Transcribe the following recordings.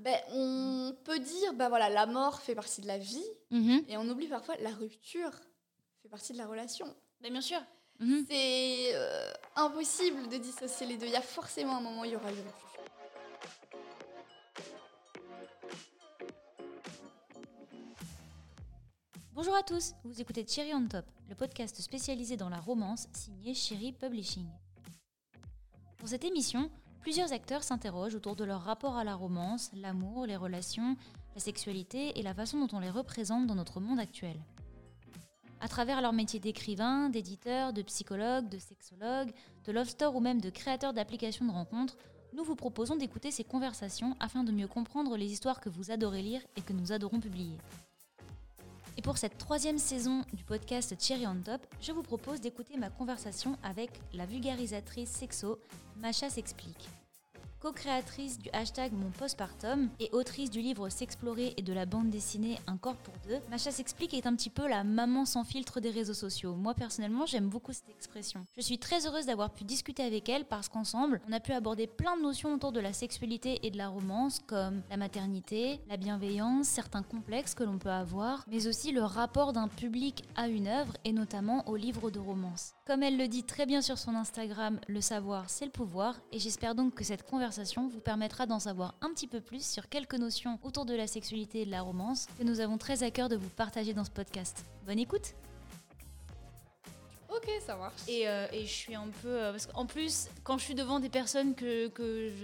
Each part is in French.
ben, On peut dire, bah voilà, la mort fait partie de la vie, Mhm. et on oublie parfois la rupture fait partie de la relation. Ben, bien sûr. Mhm. C'est euh, impossible de dissocier les deux. Il y a forcément un moment où il y aura une rupture. Bonjour à tous, vous écoutez Cherry on Top, le podcast spécialisé dans la romance signé Cherry Publishing. Pour cette émission, plusieurs acteurs s'interrogent autour de leur rapport à la romance, l'amour, les relations, la sexualité et la façon dont on les représente dans notre monde actuel. À travers leur métier d'écrivain, d'éditeur, de psychologue, de sexologue, de love store ou même de créateur d'applications de rencontres, nous vous proposons d'écouter ces conversations afin de mieux comprendre les histoires que vous adorez lire et que nous adorons publier. Et pour cette troisième saison du podcast Cherry on Top, je vous propose d'écouter ma conversation avec la vulgarisatrice sexo Macha s'explique. Co-créatrice du hashtag Mon Postpartum et autrice du livre S'explorer et de la bande dessinée Un corps pour deux, Macha s'explique est un petit peu la maman sans filtre des réseaux sociaux. Moi personnellement, j'aime beaucoup cette expression. Je suis très heureuse d'avoir pu discuter avec elle parce qu'ensemble, on a pu aborder plein de notions autour de la sexualité et de la romance comme la maternité, la bienveillance, certains complexes que l'on peut avoir, mais aussi le rapport d'un public à une œuvre et notamment au livre de romance. Comme elle le dit très bien sur son Instagram, le savoir c'est le pouvoir et j'espère donc que cette conversation vous permettra d'en savoir un petit peu plus sur quelques notions autour de la sexualité et de la romance que nous avons très à cœur de vous partager dans ce podcast. Bonne écoute Ok, ça marche. et, euh, et je suis un peu... euh, parce qu'en plus, quand je suis devant des personnes que,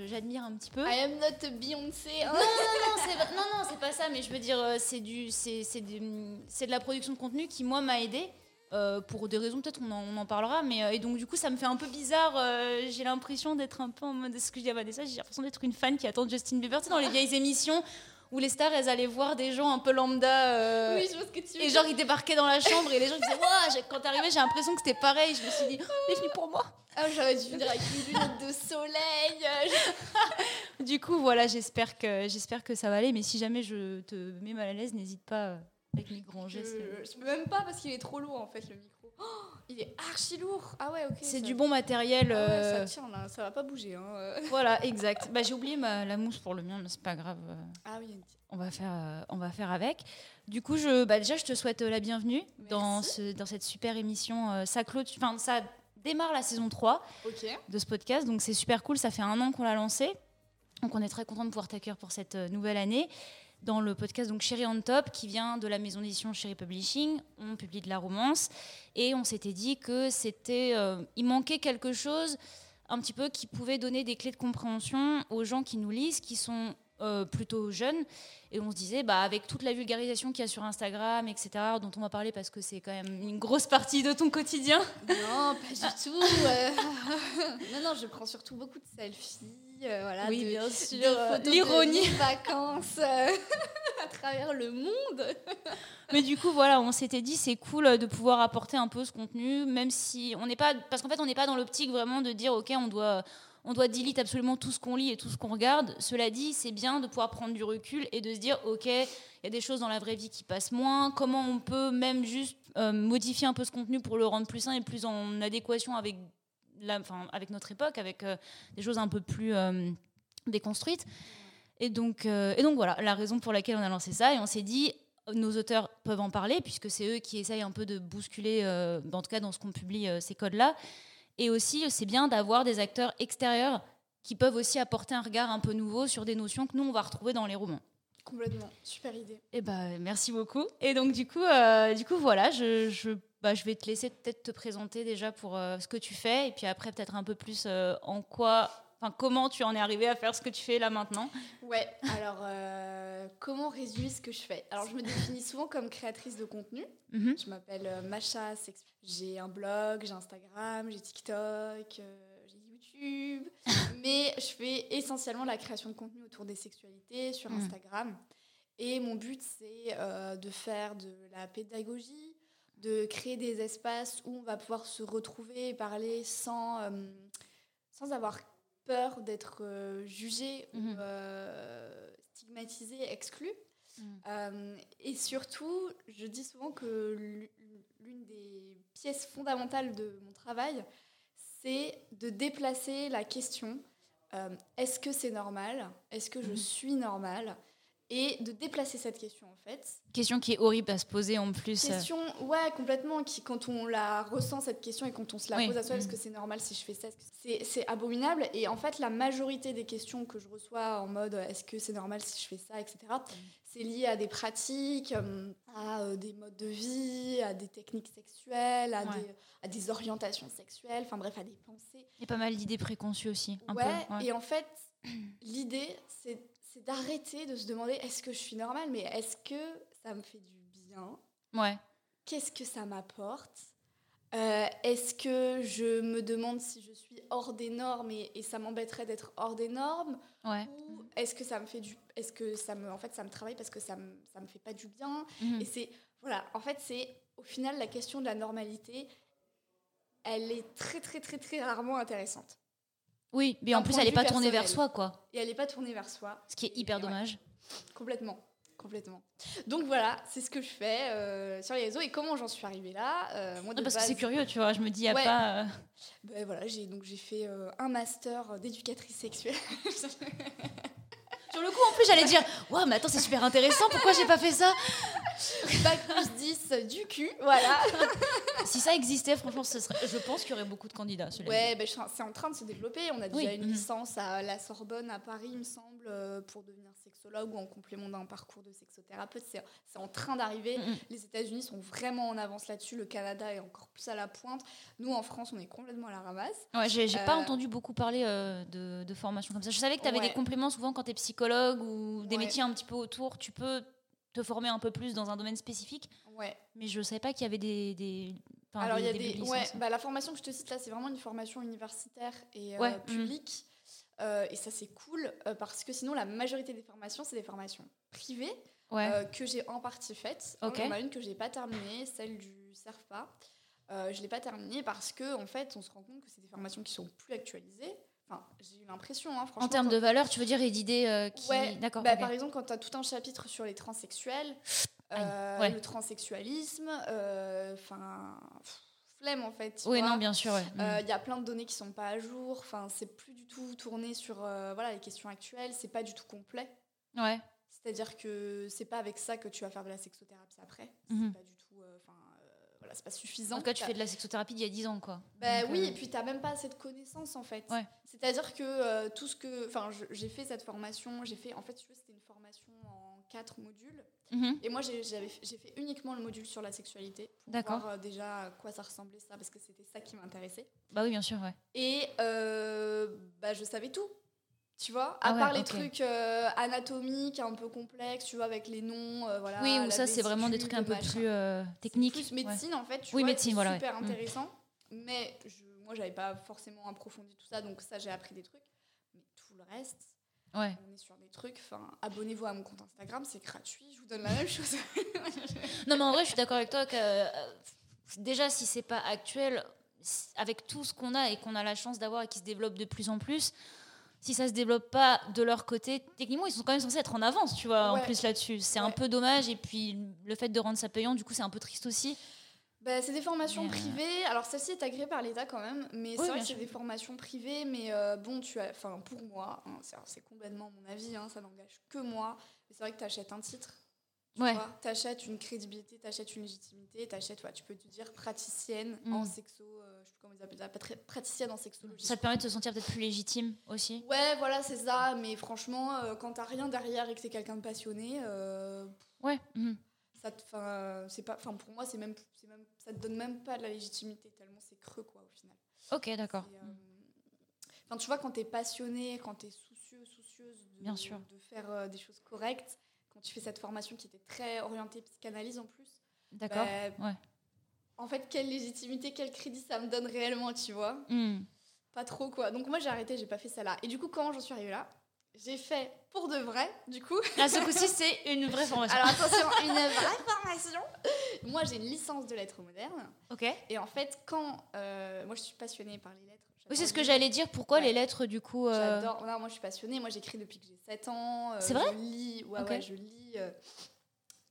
j'admire un petit peu... I am not Beyoncé. hein. non, non, c'est pas- non, c'est pas ça, mais je veux dire, euh, c'est du, c'est, c'est du- c'est de la production de contenu qui, moi, m'a aidé. Euh, pour des raisons, peut-être on en, on en parlera, mais euh, et donc du coup ça me fait un peu bizarre. euh, j'ai l'impression d'être un peu en mode ce que je dis à Vanessa, j'ai l'impression d'être une fan qui attend Justin Bieber, tu sais, dans les vieilles émissions où les stars elles allaient voir des gens un peu lambda. oui, je vois ce que tu veux et genre ils débarquaient dans la chambre et les gens disaient quand t'arrivais j'ai l'impression que c'était pareil. Je me suis dit oh, c'est fini pour moi. Ah, j'aurais dû venir avec une lunette de soleil. Du coup voilà j'espère que j'espère que ça va aller, mais si jamais je te mets mal à l'aise n'hésite pas avec mes grands Je, gestes. je peux même pas parce qu'il est trop lourd en fait le micro. Oh, il est archi lourd. Ah ouais, ok. C'est ça- du bon matériel. Ah ouais, euh, ça tient là, ça va pas bouger. Hein. euh. Voilà, exact. Bah, j'ai oublié ma- la mousse pour le mien, mais c'est pas grave. euh, Ah oui, On va faire, euh, on va faire avec. Du coup, je, bah, déjà, je te souhaite euh, la bienvenue dans, ce, dans cette super émission. euh, ça, clôt, enfin, ça démarre la saison 3 Ok. de ce podcast, donc c'est super cool. Ça fait un an qu'on l'a lancé. Donc, on est très content de pouvoir t'accueillir pour cette euh, nouvelle année. Dans le podcast donc Chéri on Top, qui vient de la maison d'édition Chéri Publishing, on publie de la romance et on s'était dit que c'était, euh, il manquait quelque chose un petit peu qui pouvait donner des clés de compréhension aux gens qui nous lisent, qui sont euh, plutôt jeunes. Et on se disait, bah, avec toute la vulgarisation qu'il y a sur Instagram, etc., dont on va parler parce que c'est quand même une grosse partie de ton quotidien. Non, pas du tout. euh. non, non, je prends surtout beaucoup de selfies. Euh, voilà, Oui, de, bien sûr, l'ironie. vacances euh, à travers le monde. Mais du coup, voilà, on s'était dit, c'est cool de pouvoir apporter un peu ce contenu, même si on n'est pas. Parce qu'en fait, on n'est pas dans l'optique vraiment de dire, OK, on doit. On doit delete absolument tout ce qu'on lit et tout ce qu'on regarde. Cela dit, c'est bien de pouvoir prendre du recul et de se dire, OK, il y a des choses dans la vraie vie qui passent moins. Comment on peut même juste euh, modifier un peu ce contenu pour le rendre plus sain et plus en adéquation avec, enfin, avec notre époque, avec euh, des choses un peu plus euh, déconstruites. Et donc, euh, et donc voilà, la raison pour laquelle on a lancé ça. Et on s'est dit, nos auteurs peuvent en parler, puisque c'est eux qui essayent un peu de bousculer, euh, en tout cas dans ce qu'on publie, euh, ces codes-là. Et aussi, c'est bien d'avoir des acteurs extérieurs qui peuvent aussi apporter un regard un peu nouveau sur des notions que nous, on va retrouver dans les romans. Complètement, super idée. Eh ben, merci beaucoup. Et donc, du coup, euh, du coup voilà, je, je, bah, je vais te laisser peut-être te présenter déjà pour euh, ce que tu fais, et puis après, peut-être un peu plus euh, en quoi, enfin, comment tu en es arrivé à faire ce que tu fais là maintenant. Ouais, alors euh, comment résumer ce que je fais? Alors je me définis souvent comme créatrice de contenu. Mhm. Je m'appelle euh, Macha Sex. J'ai un blog, j'ai Instagram, j'ai TikTok, j'ai YouTube. Mais je fais essentiellement la création de contenu autour des sexualités sur Mm. Instagram. Et mon but, c'est de faire de la pédagogie, de créer des espaces où on va pouvoir se retrouver et parler sans, euh, sans avoir peur d'être euh, jugé ou Mhm. euh, stigmatisé, exclu. Mhm. Euh, et surtout, je dis souvent que l'u- l'une des pièces fondamentales de mon travail, c'est de déplacer la question est-ce que c'est normal? Est-ce que je Mhm. suis normale? Et de déplacer cette question en fait. Question qui est horrible à se poser en plus. euh. Question, ouais, complètement, qui quand on la ressent cette question et quand on se la Oui. pose à soi, est-ce Mhm. que c'est normal si je fais ça C'est abominable. Et en fait, la majorité des questions que je reçois en mode est-ce que c'est normal si je fais ça, etc., c'est lié à des pratiques, euh, à euh, des modes de vie, à des techniques sexuelles, à, Ouais. des, à des orientations sexuelles, enfin bref, à des pensées. Il y a pas mal d'idées préconçues aussi. Un ouais, peu, ouais. et en fait, l'idée, c'est c'est d'arrêter de se demander est-ce que je suis normale, mais est-ce que ça me fait du bien? Ouais. Qu'est-ce que ça m'apporte? Euh, Est-ce que je me demande si je suis hors des normes et, et ça m'embêterait d'être hors des normes? Ouais. Ou est-ce que ça me fait du... Est-ce que ça me... En fait, ça me travaille parce que ça me, ça me fait pas du bien? Mhm. Et c'est... Voilà, en fait, c'est... Au final, la question de la normalité, elle est très, très, très, très rarement intéressante. Oui, mais en plus, elle de est pas tournée vers soi, quoi. Et elle n'est pas tournée vers soi. Ce qui est hyper ouais. dommage. Complètement, complètement. Donc voilà, c'est ce que je fais euh, sur les réseaux. Et comment j'en suis arrivée là Euh, moi, de Non, parce que c'est curieux, tu vois. Je me dis, il Ouais. pas. euh, Ben voilà, j'ai donc j'ai fait un master d'éducatrice sexuelle. Sur le coup, en plus, j'allais dire, waouh, mais attends, c'est super intéressant. Pourquoi j'ai pas fait ça Bac plus 10 du cul, voilà. Si ça existait, franchement, ce serait... je pense qu'il y aurait beaucoup de candidats. Ouais, ben, c'est en train de se développer. On a déjà une mhm. licence à la Sorbonne à Paris, il me semble, euh, pour devenir sexologue ou en complément d'un parcours de sexothérapeute. C'est en train d'arriver. Mhm. Les États-Unis sont vraiment en avance là-dessus. Le Canada est encore plus à la pointe. Nous, en France, on est complètement à la ramasse. Ouais, j'ai pas Euh, entendu beaucoup parler euh, de, de formation comme ça. Je savais que tu avais Ouais. des compléments souvent quand tu es psychologue ou des Ouais. métiers un petit peu autour. Tu peux te former un peu plus dans un domaine spécifique, Ouais. mais je savais pas qu'il y avait des. Alors, il y a des. de Ouais, bah, la formation que je te cite là, c'est vraiment une formation universitaire et euh, Ouais, mhm. publique. Euh, et ça, c'est cool euh, parce que sinon, la majorité des formations, c'est des formations privées Ouais. que j'ai en partie faites. Ok. Il y en a une que j'ai pas terminée, celle du CERFPA. Euh, je l'ai pas terminée parce que en fait, on se rend compte que c'est des formations qui sont plus actualisées. Enfin, j'ai eu l'impression, hein, franchement. en termes de valeur, tu veux dire, et d'idées euh, qui. Ouais, D'accord. bah. Par exemple, quand tu as tout un chapitre sur les transsexuels, euh, ouais. le transsexualisme, euh, enfin, flemme en fait. Oui, vois. non, bien sûr. ouais. Euh, Mm. Il y a plein de données qui sont pas à jour. Enfin, c'est plus du tout tourné sur voilà les questions actuelles. C'est pas du tout complet. Ouais. C'est-à-dire que c'est pas avec ça que tu vas faire de la sexothérapie après. Mhm. C'est pas du tout. euh, Enfin, euh, voilà, c'est pas suffisant. En tout cas, tu fais de la sexothérapie d'il y a 10 ans, quoi. bah Donc, oui, euh, et puis t'as même pas assez de connaissances en fait. Ouais. C'est-à-dire que euh, tout ce que, enfin, j'ai fait cette formation, j'ai fait, en fait, tu c'était une formation en quatre modules. mhm. Et moi, j'ai fait uniquement le module sur la sexualité pour D'accord. voir euh, déjà à quoi ça ressemblait ça, parce que c'était ça qui m'intéressait. Bah oui, bien sûr, ouais. Et bah, je savais tout. Tu vois, Ah à ouais, part les trucs euh, anatomiques un peu complexes, tu vois, avec les noms, euh, voilà. oui, ou ça, c'est vraiment des trucs un peu machin. plus euh, techniques. Plus ouais. médecine en fait, tu Oui, vois, médecine, voilà, super Mm. intéressant. Mais je, moi, j'avais pas forcément approfondi tout ça, donc ça, j'ai appris des trucs. Mais tout le reste, Ouais. on est sur des trucs. Enfin, abonnez-vous à mon compte Instagram, c'est gratuit, je vous donne la même chose. Non, mais en vrai, je suis d'accord avec toi que déjà, si c'est pas actuel, avec tout ce qu'on a et qu'on a la chance d'avoir et qui se développe de plus en plus, si ça se développe pas de leur côté, techniquement, ils sont quand même censés être en avance, tu vois, en plus là-dessus. C'est un peu dommage. Et puis, le fait de rendre ça payant, du coup, c'est un peu triste aussi. Bah, c'est des formations euh, privées. Alors celle-ci est agréée par l'État quand même, mais c'est vrai que c'est des formations privées. Mais euh, bon, tu as, enfin pour moi, hein, c'est, complètement mon avis, hein, ça n'engage que moi. Mais c'est vrai que tu achètes un titre. Tu Ouais. achètes une crédibilité, tu achètes une légitimité, t'achètes, ouais, tu peux te dire praticienne Mm. en sexo, euh, je sais plus comment ils appellent ça, praticienne en sexologie. Ça te permet de te sentir peut-être plus légitime aussi? Ouais, voilà, c'est ça. Mais franchement, euh, quand t'as rien derrière et que t'es quelqu'un de passionné, euh, Ouais. mhm. ça te, c'est pas, pour moi, c'est même, c'est même, ça te donne même pas de la légitimité tellement c'est creux quoi au final. Ok, d'accord. Euh, Enfin, tu vois, quand tu es passionné, quand tu es soucieux, soucieuse de, Bien sûr. de faire des choses correctes, quand tu fais cette formation qui était très orientée psychanalyse en plus, D'accord. bah, Ouais. en fait, quelle légitimité, quel crédit ça me donne réellement, tu vois Hmm. Pas trop, quoi. Donc moi, j'ai arrêté, j'ai pas fait ça là. Et du coup, comment j'en suis arrivée là J'ai fait pour de vrai, du coup. Là, ce coup-ci, c'est une vraie formation. Alors attention, une vraie formation. Moi, j'ai une licence de lettres modernes. ok. Et en fait, quand... euh, moi, je suis passionnée par les lettres. Oui, c'est ce que j'allais dire. Pourquoi Ouais. les lettres, du coup euh, J'adore. Non, moi, je suis passionnée. Moi, j'écris depuis que j'ai 7 ans. Euh, C'est vrai Je lis. Ouais, ouais, je lis euh,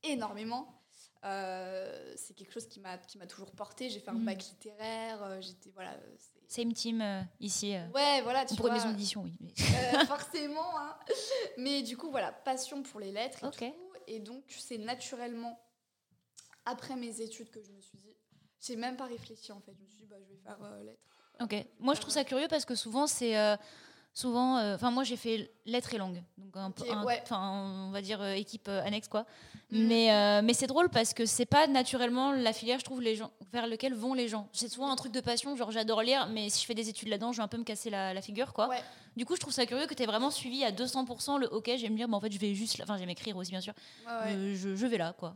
énormément. C'est quelque chose qui m'a qui m'a toujours porté. J'ai fait un Mhm. bac littéraire. J'étais voilà. c'est- Same team ici. Ouais, voilà, tu pour une maison d'édition, oui. forcément. hein. Mais du coup, voilà, passion pour les lettres et tout. Et donc, c'est naturellement, après mes études, que je me suis dit, j'ai même pas réfléchi en fait. Je me suis dit, bah, je vais faire lettres. Ok. Moi, je trouve ça curieux parce que souvent, c'est. euh, souvent. euh, Enfin, moi, j'ai fait lettres et langues. Donc, un, peu- Ok, un- ouais. enfin, on va dire euh, équipe annexe, quoi. Mhm. Mais, mais c'est drôle parce que c'est pas naturellement la filière, je trouve, les gens, vers lequel vont les gens. C'est souvent un truc de passion, genre j'adore lire, mais si je fais des études là-dedans, je vais un peu me casser la, la figure, quoi. Ouais. Du coup, je trouve ça curieux que tu aies vraiment suivi à 200% le ok, je vais me dire, bah, en fait, je vais juste. Enfin, j'aime écrire aussi, bien sûr. Ouais. Je, je vais là, quoi.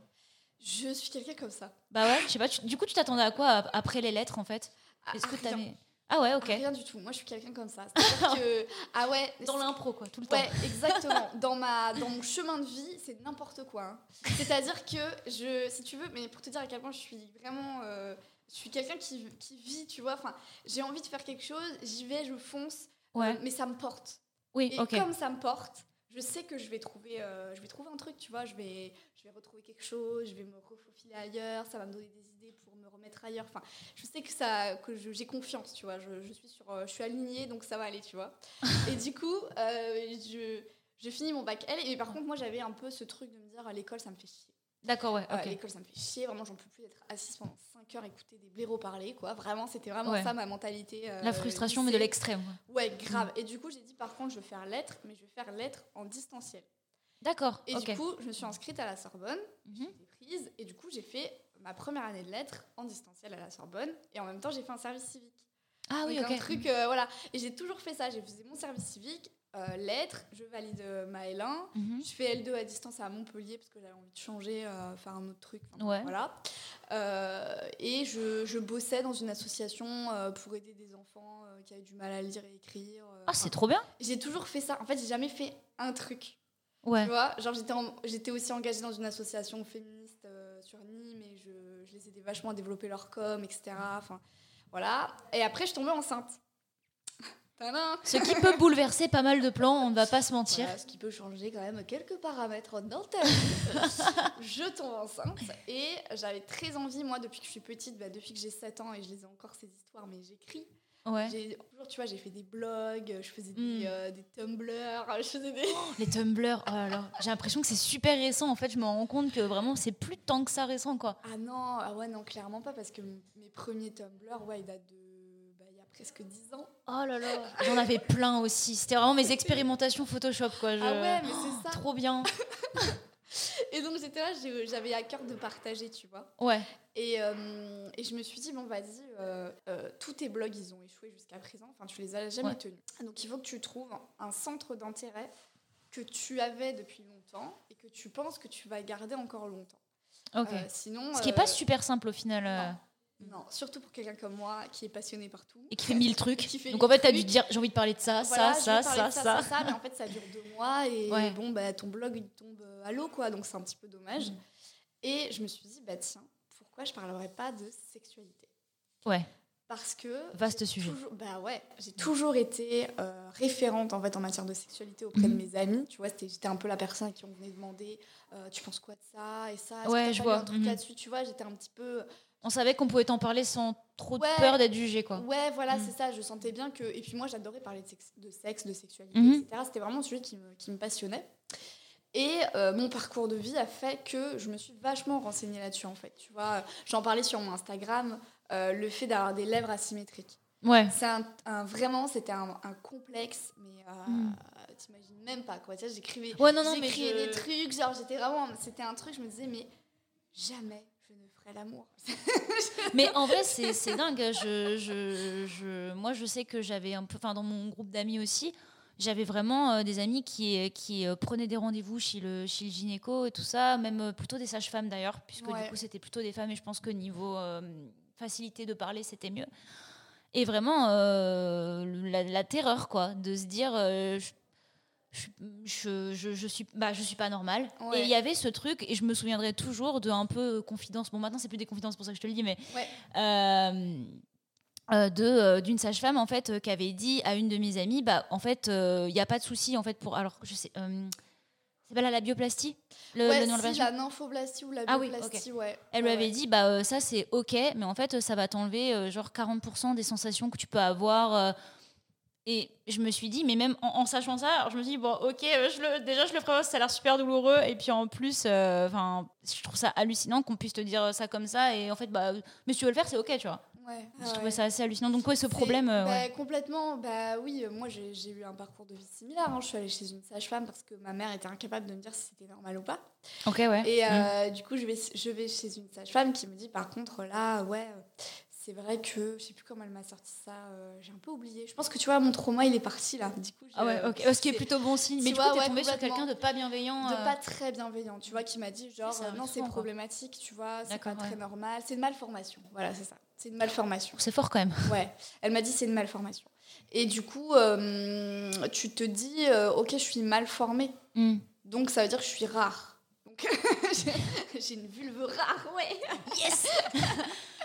Je suis quelqu'un comme ça. Bah ouais, je sais pas. tu- du coup, tu t'attendais à quoi ap- après les lettres, en fait? Ah, Est-ce que. Ah ouais, ok. Rien du tout. Moi, je suis quelqu'un comme ça. C'est-à-dire que. Ah ouais. Dans c'est- l'impro, quoi, tout le temps. Ouais, exactement. Dans, ma, dans mon chemin de vie, c'est n'importe quoi. hein. C'est-à-dire que je, si tu veux, mais pour te dire à quel point je suis vraiment, euh, je suis quelqu'un qui, qui vit, tu vois. Enfin, j'ai envie de faire quelque chose, j'y vais, je fonce, Ouais. euh, mais ça me porte. Oui, Et comme ça me porte, je sais que je vais trouver, euh, je vais trouver un truc, tu vois. Je vais, je vais retrouver quelque chose, je vais me refaufiler ailleurs, ça va me donner des idées pour me remettre ailleurs. Enfin, je sais que ça, que j'ai confiance, tu vois. Je, je suis sur, euh, je suis alignée, donc ça va aller, tu vois. et du coup, euh, je, je finis mon bac L. Et par contre, moi, j'avais un peu ce truc de me dire, à l'école, ça me fait chier. D'accord, ouais, Ouais, ok. L'école, ça me fait chier. Vraiment, j'en peux plus d'être assise pendant 5 heures, écouter des blaireaux parler, quoi. Vraiment, c'était vraiment Ouais. ça ma mentalité. euh, La frustration, mais de l'extrême. ouais. Grave. Et du coup, j'ai dit, par contre, je vais faire lettres, mais je vais faire lettres en distanciel. D'accord, Et du coup, je me suis inscrite à la Sorbonne, Mhm. j'ai été prise, et du coup, j'ai fait ma première année de lettres en distanciel à la Sorbonne, et en même temps, j'ai fait un service civique. Ah oui, Donc, ok. un truc, euh, voilà. Et j'ai toujours fait ça. J'ai fait mon service civique, euh, lettres, je valide euh, ma L1, Mhm. je fais L2 à distance à Montpellier parce que j'avais envie de changer, euh, faire un autre truc. enfin, Ouais. Voilà. Et je, je bossais dans une association pour aider des enfants qui avaient du mal à lire et écrire. Ah, c'est trop bien. J'ai toujours fait ça. En fait, j'ai jamais fait un truc. Ouais. Tu vois, genre j'étais, en- j'étais aussi engagée dans une association féministe euh, sur Nîmes et je, je les aidais vachement à développer leur com, etc. Enfin, voilà. Et après, je tombais enceinte. Ce qui peut bouleverser pas mal de plans, on ne va pas se mentir. Voilà, ce qui peut changer quand même quelques paramètres dans ta vie. je tombe enceinte et j'avais très envie, moi, depuis que je suis petite, bah, depuis que j'ai 7 ans et je les ai encore ces histoires, mais j'écris. Ouais. J'ai toujours, tu vois, j'ai fait des blogs, je faisais des, Mm. euh, des Tumblr, je faisais des. Les Tumblr, oh j'ai l'impression que c'est super récent. En fait, je me rends compte que vraiment, c'est plus tant que ça récent, quoi. Ah non, ah ouais, non, clairement pas, parce que mes premiers Tumblr, ouais, ils datent de. bah, il y a presque 10 ans. Oh là là. J'en avais plein aussi. C'était vraiment mes expérimentations Photoshop, quoi. Je- Ah ouais, mais c'est ça. Trop bien. Et donc j'étais là, j'avais à cœur de partager, tu vois. Ouais. Et, euh, et je me suis dit, bon, vas-y, euh, euh, tous tes blogs, ils ont échoué jusqu'à présent. Enfin, tu les as jamais Ouais. tenus. Donc, il faut que tu trouves un centre d'intérêt que tu avais depuis longtemps et que tu penses que tu vas garder encore longtemps. Ok. Sinon. Ce qui est euh, pas super simple au final. Non, surtout pour quelqu'un comme moi qui est passionné partout. Et qui fait mille trucs. Fait Donc en fait, t'as dû trucs. te dire, j'ai envie de parler de ça, Voilà, ça, ça, parler ça, de ça. mais en fait, ça dure deux mois et Ouais. bon, bah, ton blog, il tombe à l'eau, quoi. Donc, c'est un petit peu dommage. Mm. Et je me suis dit, bah, tiens, pourquoi je parlerais pas de sexualité? Ouais, Parce que. vaste sujet. toujours- bah ouais, j'ai toujours été euh, référente en fait en matière de sexualité auprès de Mhm. mes amis. Tu vois, c'était- j'étais un peu la personne à qui on venait demander euh, tu penses quoi de ça et ça? Ouais, je vois. Un truc Mhm. là-dessus, tu vois, j'étais un petit peu. On savait qu'on pouvait t'en parler sans trop de peur d'être jugé, quoi. Ouais, voilà, Mhm. c'est ça. Je sentais bien que. Et puis moi, j'adorais parler de sexe, de, sexe, de sexualité, Mhm. etc. C'était vraiment un sujet qui me, qui me passionnait. Et euh, mon parcours de vie a fait que je me suis vachement renseignée là-dessus, en fait. Tu vois, j'en parlais sur mon Instagram, euh, le fait d'avoir des lèvres asymétriques. Ouais. C'est un, un- vraiment, c'était un, un complexe, mais euh, Mm. t'imagines même pas, quoi. J'écrivais Ouais, non, non, j'écrivais je- des trucs, genre, j'étais vraiment. C'était un truc, je me disais, mais jamais l'amour. Mais en vrai, c'est c'est dingue. Je, je, je- moi, je sais que j'avais un peu, enfin, dans mon groupe d'amis aussi, j'avais vraiment euh, des amis qui, qui euh, prenaient des rendez-vous chez le, chez le gynéco et tout ça, même euh, plutôt des sages-femmes d'ailleurs, puisque Ouais. du coup, c'était plutôt des femmes et je pense que niveau euh, facilité de parler, c'était mieux. Et vraiment, euh, la, la terreur, quoi, de se dire. euh, je, je, je, je, suis bah je suis pas normale Ouais. et il y avait ce truc et je me souviendrai toujours de un peu confidence bon maintenant c'est plus des confidences pour ça que je te le dis mais Ouais. euh, euh, de euh, d'une sage-femme en fait qui avait dit à une de mes amies bah en fait il n'y a pas de souci en fait pour alors je sais C'est pas là la bioplastie? Le, ouais, le la si, version la nymphoblastie ou la Ah oui, bioplastie, ouais. Elle lui avait ouais. dit, bah euh, ça c'est ok, mais en fait ça va t'enlever euh, genre 40% des sensations que tu peux avoir. euh. Et je me suis dit, mais même en, en sachant ça, alors je me suis dit, bon ok, euh, je le, déjà je le prévois, ça a l'air super douloureux. Et puis en plus, euh, je trouve ça hallucinant qu'on puisse te dire ça comme ça. Et en fait, bah, mais si tu veux le faire, c'est ok, tu vois. Ouais, Je ouais. trouvais ça assez hallucinant. Donc ouais, ce problème... euh, bah, ouais. Complètement, bah oui, moi j'ai eu un parcours de vie similaire. hein. Je suis allée chez une sage-femme parce que ma mère était incapable de me dire si c'était normal ou pas. Ok, ouais. Et Mm. du coup, je vais, je vais chez une sage-femme qui me dit par contre, là, ouais, c'est vrai que je sais plus comment elle m'a sorti ça, euh, j'ai un peu oublié. Je pense que tu vois, mon trauma il est parti là. Du coup, Ah ouais, je- ok. Ce qui est plutôt bon signe. Mais tu vois, coup, t'es ouais, tombé sur quelqu'un de pas bienveillant. de euh, pas très bienveillant, tu vois, qui m'a dit genre euh, non c'est problématique, tu vois, c'est pas D'accord, très ouais. normal, c'est une malformation. Voilà, c'est ça. C'est une malformation. C'est fort quand même. Ouais, elle m'a dit c'est une malformation. Et du coup, euh, tu te dis euh, ok, je suis mal formée, Mm. donc ça veut dire que je suis rare. Donc j'ai une vulve rare, ouais. Yes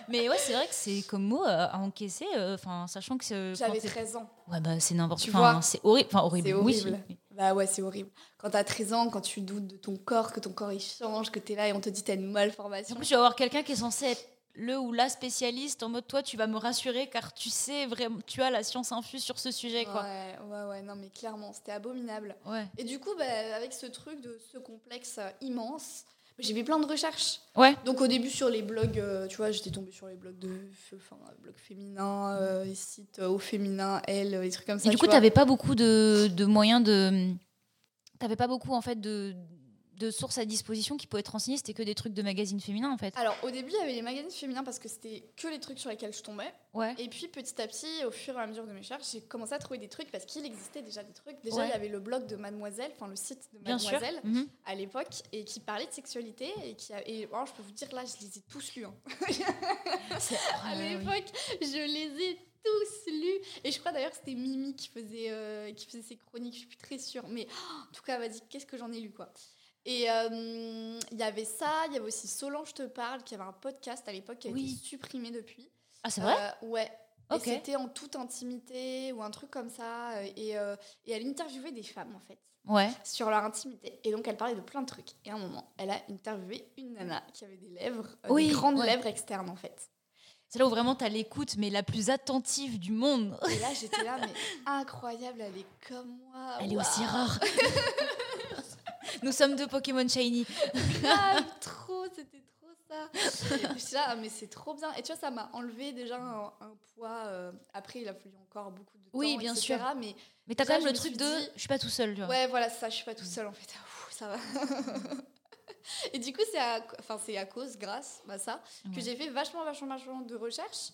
Mais ouais, c'est vrai que c'est comme mot euh, à encaisser, euh, enfin, sachant que c'est. J'avais quand t'es- 13 ans. Ouais, bah c'est n'importe quoi. C'est horrible. Enfin, horrible. C'est horrible. oui. Bah ouais, c'est horrible. Quand t'as 13 ans, quand tu doutes de ton corps, que ton corps il change, que t'es là et on te dit t'as une malformation. En plus, tu vas avoir quelqu'un qui est censé être le ou la spécialiste en mode toi, tu vas me rassurer car tu sais vraiment, tu as la science infuse sur ce sujet, quoi. Ouais, ouais, ouais, non mais clairement, c'était abominable. Ouais. Et du coup, bah, avec ce truc de ce complexe euh, immense, j'ai fait plein de recherches. Ouais. Donc au début sur les blogs, euh, tu vois, j'étais tombée sur les blogs de, enfin, blogs féminins, euh, les sites euh, au féminin, elle, les trucs comme ça. Et du tu coup, t'avais pas beaucoup de, de moyens de. T'avais pas beaucoup en fait de, de sources à disposition qui pouvaient être renseignées. C'était que des trucs de magazines féminins en fait. Alors au début, il y avait les magazines féminins parce que c'était que les trucs sur lesquels je tombais. Ouais. Et puis petit à petit, au fur et à mesure de mes recherches, j'ai commencé à trouver des trucs parce qu'il existait déjà des trucs. Déjà, Ouais. il y avait le blog de Mademoiselle, enfin le site de. Mademoiselle Mhm. à l'époque et qui parlait de sexualité et qui a- et alors, je peux vous dire là, je les ai tous lus. hein. À oui. l'époque, je les ai tous lus. Et je crois d'ailleurs que c'était Mimi qui faisait, euh, qui faisait ses chroniques, je suis plus très sûre. Mais oh, en tout cas, vas-y, qu'est-ce que j'en ai lu, quoi. Et euh, il y avait ça, il y avait aussi Solange te parle, qui avait un podcast à l'époque qui a Oui. été supprimé depuis. Ah, c'est vrai? Euh, Ouais. Ok. Et c'était en toute intimité ou un truc comme ça. euh, Et, euh, et elle interviewait des femmes, en fait, Ouais. sur leur intimité. Et donc, elle parlait de plein de trucs. Et à un moment, elle a interviewé une nana qui avait des lèvres, Oui, des grandes ouais. lèvres externes, en fait. C'est là où vraiment t'as l'écoute, mais la plus attentive du monde. Et là, j'étais là, mais incroyable, elle est comme moi. Elle est aussi rare. Nous sommes deux Pokémon Shiny. Grave, trop, c'était trop ça. Là, ah, mais c'est trop bien. Et tu vois, ça m'a enlevé déjà un, un poids. euh, après, il a fallu encore beaucoup de temps. Oui, bien etc., sûr. Mais Mais t'as quand même je le truc de dit- je suis pas tout seul, tu vois. ouais, voilà, ça, je suis pas tout seul en fait. Ouh, ça va. Et du coup, c'est à, enfin, c'est à cause, grâce à ça, que j'ai fait vachement, vachement, vachement de recherches.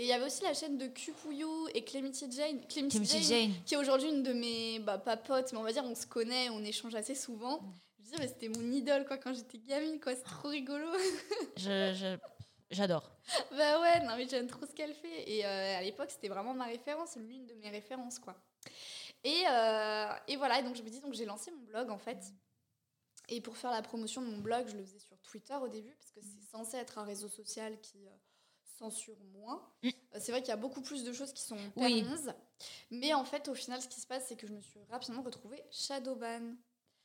Et il y avait aussi la chaîne de Cupouillou et Clemity Jane. Clemity Timothy Jane, Jane. qui est aujourd'hui une de mes bah, pas potes, mais on va dire on se connaît, on échange assez souvent. Je veux dire, mais c'était mon idole quoi quand j'étais gamine, quoi. C'est trop rigolo. Je- je- J'adore. bah ouais, non mais j'aime trop ce qu'elle fait. Et euh, à l'époque, c'était vraiment ma référence, l'une de mes références quoi. Et, euh, et voilà, et donc je me dis, donc j'ai lancé mon blog en fait. Et pour faire la promotion de mon blog, je le faisais sur Twitter au début, parce que c'est censé être un réseau social qui euh, censure moins. Mm. Euh, c'est vrai qu'il y a beaucoup plus de choses qui sont Oui. permises. Mais en fait, au final, ce qui se passe, c'est que je me suis rapidement retrouvée shadowban.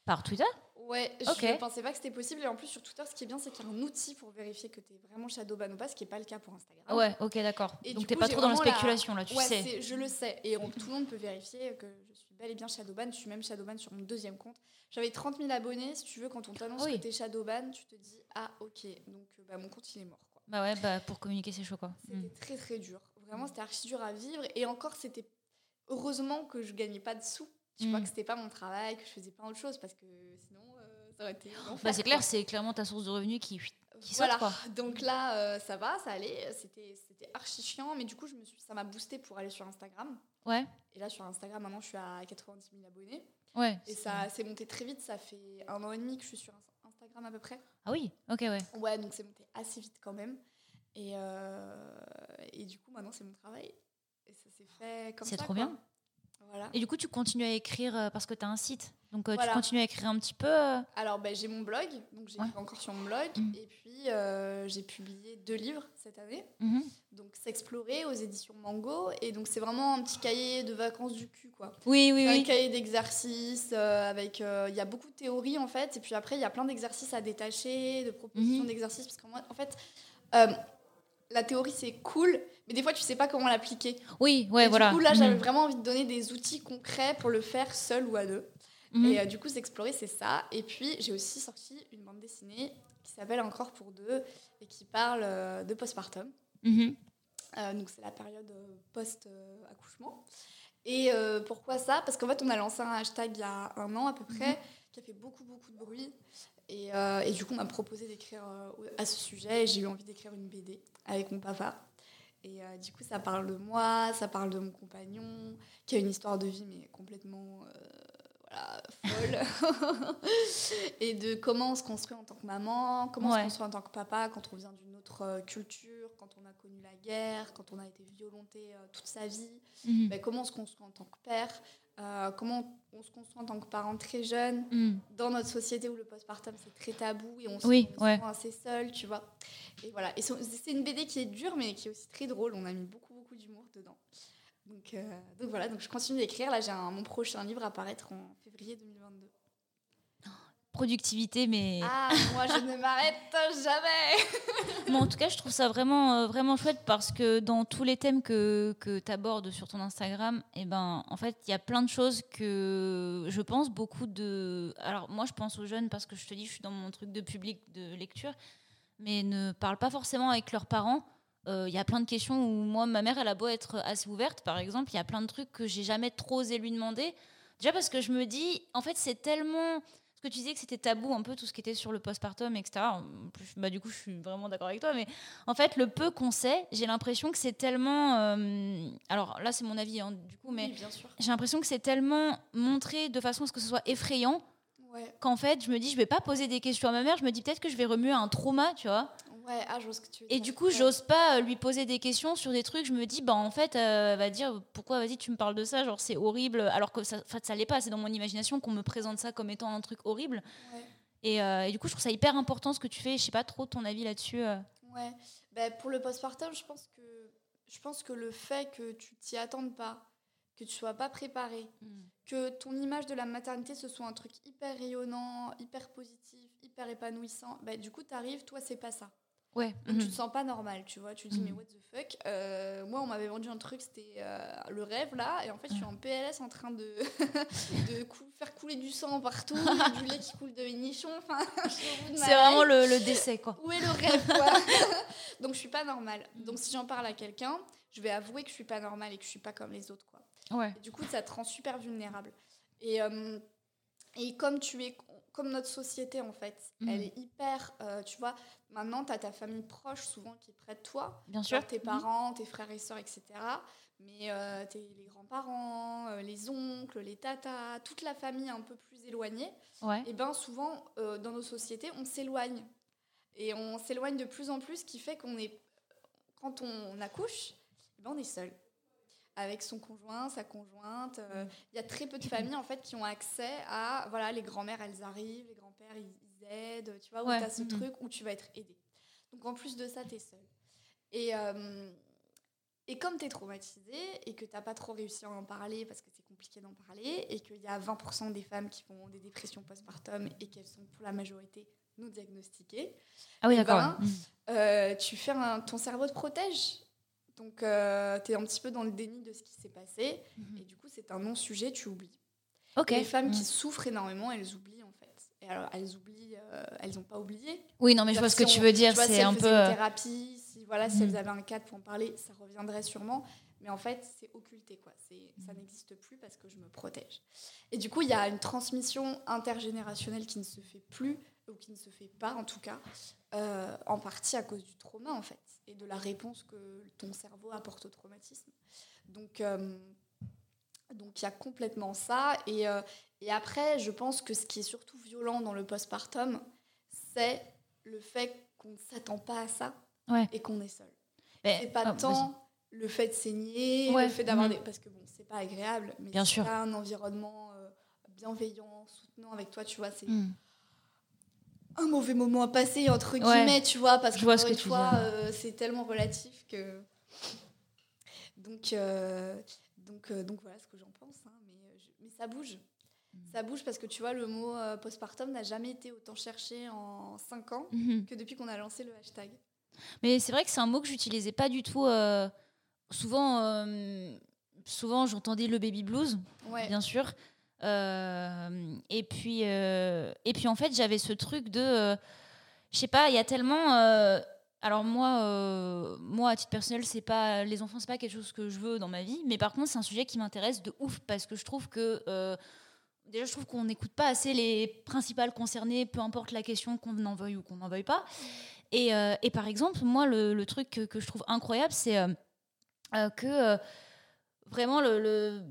Par Twitter? Ouais, je pensais pas que c'était possible. Et en plus, sur Twitter, ce qui est bien, c'est qu'il y a un outil pour vérifier que tu es vraiment shadowban ou pas, ce qui n'est pas le cas pour Instagram. Ouais, ok, d'accord. Donc coup, pas trop dans la spéculation là, tu ouais, sais. je le sais. Et on- tout le monde peut vérifier que je suis bel et bien shadowban. Je suis même shadowban sur mon deuxième compte. J'avais 30 000 abonnés. Si tu veux, quand on t'annonce Oui. que tu es shadowban, tu te dis Ah, ok. Donc, euh, bah, mon compte, il est mort. Bah ouais, bah pour communiquer c'est chaud quoi. C'était Mm. très, très dur. Vraiment, c'était archi dur à vivre. Et encore, c'était heureusement que je gagnais pas de sous. Tu vois Mm. que c'était pas mon travail, que je faisais pas autre chose parce que sinon, euh, ça aurait été. l'enfer, Bah c'est clair, c'est clairement ta source de revenus qui. qui saute, voilà. quoi. Donc là, euh, ça va, ça allait. C'était, c'était archi chiant, mais du coup, je me suis, ça m'a boosté pour aller sur Instagram. Ouais, Et là, sur Instagram, maintenant, je suis à 90 000 abonnés. ouais. Et ça s'est monté très vite. Ça fait un an et demi que je suis sur À peu près. Ah oui, ok, ouais. Ouais, donc c'est monté assez vite quand même. Et, euh, et du coup, maintenant, c'est mon travail. Et ça s'est fait comme ça. C'est trop quoi. bien. Voilà. Et du coup, tu continues à écrire euh, parce que tu as un site. Donc, euh, Voilà. tu continues à écrire un petit peu. euh, Alors, ben, j'ai mon blog, donc j'écris Ouais. encore sur mon blog. Mm. Et puis, euh, j'ai publié deux livres cette année. mhm. Donc, S'explorer aux éditions Mango. Et donc, c'est vraiment un petit cahier de vacances du cul, quoi. Oui, oui, C'est un oui. cahier d'exercices euh, avec. euh, Il y a beaucoup de théories, en fait. Et puis après, il y a plein d'exercices à détacher, de propositions Mhm. d'exercices. Parce qu'en en fait, la théorie, c'est cool. Mais des fois, tu sais pas comment l'appliquer. Oui, ouais, Et voilà. Du coup, là, j'avais Mhm. vraiment envie de donner des outils concrets pour le faire seul ou à deux. Mhm. Et euh, du coup, s'explorer, c'est ça. Et puis, j'ai aussi sorti une bande dessinée qui s'appelle Encore pour deux et qui parle euh, de postpartum. Euh, donc, c'est la période post-accouchement. Et pourquoi ça? Parce qu'en fait, on a lancé un hashtag il y a un an à peu près qui a fait beaucoup, beaucoup de bruit. Et, et du coup, on m'a proposé d'écrire à ce sujet et j'ai eu envie d'écrire une BD avec mon papa. Et euh, du coup, ça parle de moi, ça parle de mon compagnon, qui a une histoire de vie, mais complètement euh, voilà, folle. et de comment on se construit en tant que maman, comment on se construit en tant que papa quand on vient d'une autre euh, culture, quand on a connu la guerre, quand on a été violenté euh, toute sa vie. Mhm. Ben, comment on se construit en tant que père, euh, comment on se construit en tant que parent très jeune, Mhm. dans notre société où le postpartum c'est très tabou et on se Oui, sent ouais. assez seul, tu vois. Et voilà. Et c'est une BD qui est dure mais qui est aussi très drôle. On a mis beaucoup beaucoup d'humour dedans. Donc, euh, donc voilà. Donc je continue d'écrire. Là j'ai mon prochain livre à paraître en février 2022. Productivité, mais. Ah moi je ne m'arrête jamais. Mais en tout cas, je trouve ça vraiment, euh, vraiment chouette parce que dans tous les thèmes que, que tu abordes sur ton Instagram, eh ben, en fait, il y a plein de choses que je pense beaucoup de. Alors, moi, je pense aux jeunes parce que je te dis, je suis dans mon truc de public de lecture, mais ne parlent pas forcément avec leurs parents. Euh, Il y a plein de questions où moi, ma mère, elle a beau être assez ouverte, par exemple, il y a plein de trucs que j'ai jamais trop osé lui demander. Déjà parce que je me dis, en fait, c'est tellement. Ce que tu disais que c'était tabou, un peu tout ce qui était sur le postpartum, etc. Bah, du coup, je suis vraiment d'accord avec toi, mais en fait, le peu qu'on sait, j'ai l'impression que c'est tellement. euh, alors là, c'est mon avis, hein, du coup, mais Oui, bien sûr. j'ai l'impression que c'est tellement montré de façon à ce que ce soit effrayant Ouais. qu'en fait, je me dis, je vais pas poser des questions à ma mère, je me dis peut-être que je vais remuer un trauma, tu vois. Ouais. Ah que tu veux Et du coup, j'ose pas euh, lui poser des questions sur des trucs. Je me dis, bah en fait, euh, elle va dire pourquoi, vas-y, tu me parles de ça, genre c'est horrible, alors que ça, ça l'est pas. C'est dans mon imagination qu'on me présente ça comme étant un truc horrible. Ouais. Et, euh, et du coup, je trouve ça hyper important ce que tu fais. Je sais pas trop ton avis là-dessus. euh. Ouais. Ben, pour le postpartum, je pense que je pense que le fait que tu t'y attendes pas, que tu sois pas préparé, que ton image de la maternité ce soit un truc hyper rayonnant, hyper positif, hyper épanouissant, ben, du coup tu arrives, toi c'est pas ça. Ouais. Donc mhm. tu te sens pas normal, tu vois, tu te dis mais Mhm. what the fuck. Euh, moi on m'avait vendu un truc, c'était euh, le rêve là, et en fait je suis en PLS en train de, de cou- faire couler du sang partout, du lait qui coule de mes nichons, enfin C'est vraiment le, le décès, quoi. Où est le rêve quoi Donc je suis pas normale. Donc si j'en parle à quelqu'un, je vais avouer que je suis pas normale et que je suis pas comme les autres quoi. Ouais. Et du coup ça te rend super vulnérable. Et, euh, et comme tu es comme notre société en fait, Mhm. elle est hyper euh, tu vois, maintenant tu as ta famille proche souvent qui est près de toi, Bien sûr. tes parents, tes frères et sœurs etc. Mais euh, t'es- les grands-parents, euh, les oncles, les tatas, toute la famille un peu plus éloignée, Ouais. et bien souvent, dans nos sociétés, on s'éloigne. Et on s'éloigne de plus en plus, ce qui fait qu'on est, quand on accouche, eh ben on est seul. Avec son conjoint, sa conjointe. euh, Il y a très peu de familles en fait qui ont accès à, voilà, les grands-mères, elles arrivent, les grands-pères, ils, ils aident, tu vois, où Ouais, tu as ce truc où tu vas être aidé. Donc en plus de ça, tu es seul. Et, euh, et comme tu es traumatisé et que tu n'as pas trop réussi à en parler parce que c'est compliqué d'en parler et qu'il y a 20% des femmes qui font des dépressions postpartum et qu'elles sont pour la majorité non diagnostiquées, Ah oui, Eh d'accord. ben. Mhm. euh, tu fais un- ton cerveau te protège. Donc tu es un petit peu dans le déni de ce qui s'est passé Mhm. et du coup c'est un non-sujet, tu oublies. Les femmes Mhm. qui souffrent énormément, elles oublient en fait. Et alors elles oublient, euh, elles n'ont pas oublié. Oui, non, mais je vois ce que Si tu veux dire. si C'est elles un peu. une euh, thérapie, si, voilà, si Mhm. elles avaient un cadre pour en parler, ça reviendrait sûrement. Mais en fait, c'est occulté, quoi. C'est, ça Mhm. n'existe plus parce que je me protège. Et du coup, il y a une transmission intergénérationnelle qui ne se fait plus, ou qui ne se fait pas en tout cas, euh, en partie à cause du trauma, en fait, et de la réponse que ton cerveau apporte au traumatisme. Donc, euh, donc il y a complètement ça. Et, euh, et après, je pense que ce qui est surtout violent dans le postpartum, c'est le fait qu'on ne s'attend pas à ça Ouais. et qu'on est seul. C'est pas ah, tant le fait de saigner, Ouais. le fait d'avoir Mhm. des... Parce que bon, c'est pas agréable, mais sûr. t'as un environnement bienveillant, soutenant avec toi, tu vois, c'est Mm. Un mauvais moment à passer, entre Ouais. guillemets, tu vois, parce Je que vois ce tu euh, c'est tellement relatif que... Donc, euh, donc, euh, donc voilà ce que j'en pense, hein, mais, je- mais ça bouge. Mm. Ça bouge parce que tu vois, le mot postpartum n'a jamais été autant cherché en 5 ans Mhm. que depuis qu'on a lancé le hashtag. Mais c'est vrai que c'est un mot que j'utilisais pas du tout. souvent, souvent j'entendais le baby blues, Ouais. bien sûr. Euh, et puis, euh, et puis en fait, j'avais ce truc de, euh, je sais pas, il y a tellement. alors moi, moi à titre personnel, c'est pas les enfants, c'est pas quelque chose que je veux dans ma vie. Mais par contre, c'est un sujet qui m'intéresse de ouf parce que je trouve que déjà, je trouve qu'on n'écoute pas assez les principales concernées, peu importe la question qu'on en veuille ou qu'on n'en veuille pas. Et, et par exemple, moi, le, truc que, je trouve incroyable, c'est que vraiment, le-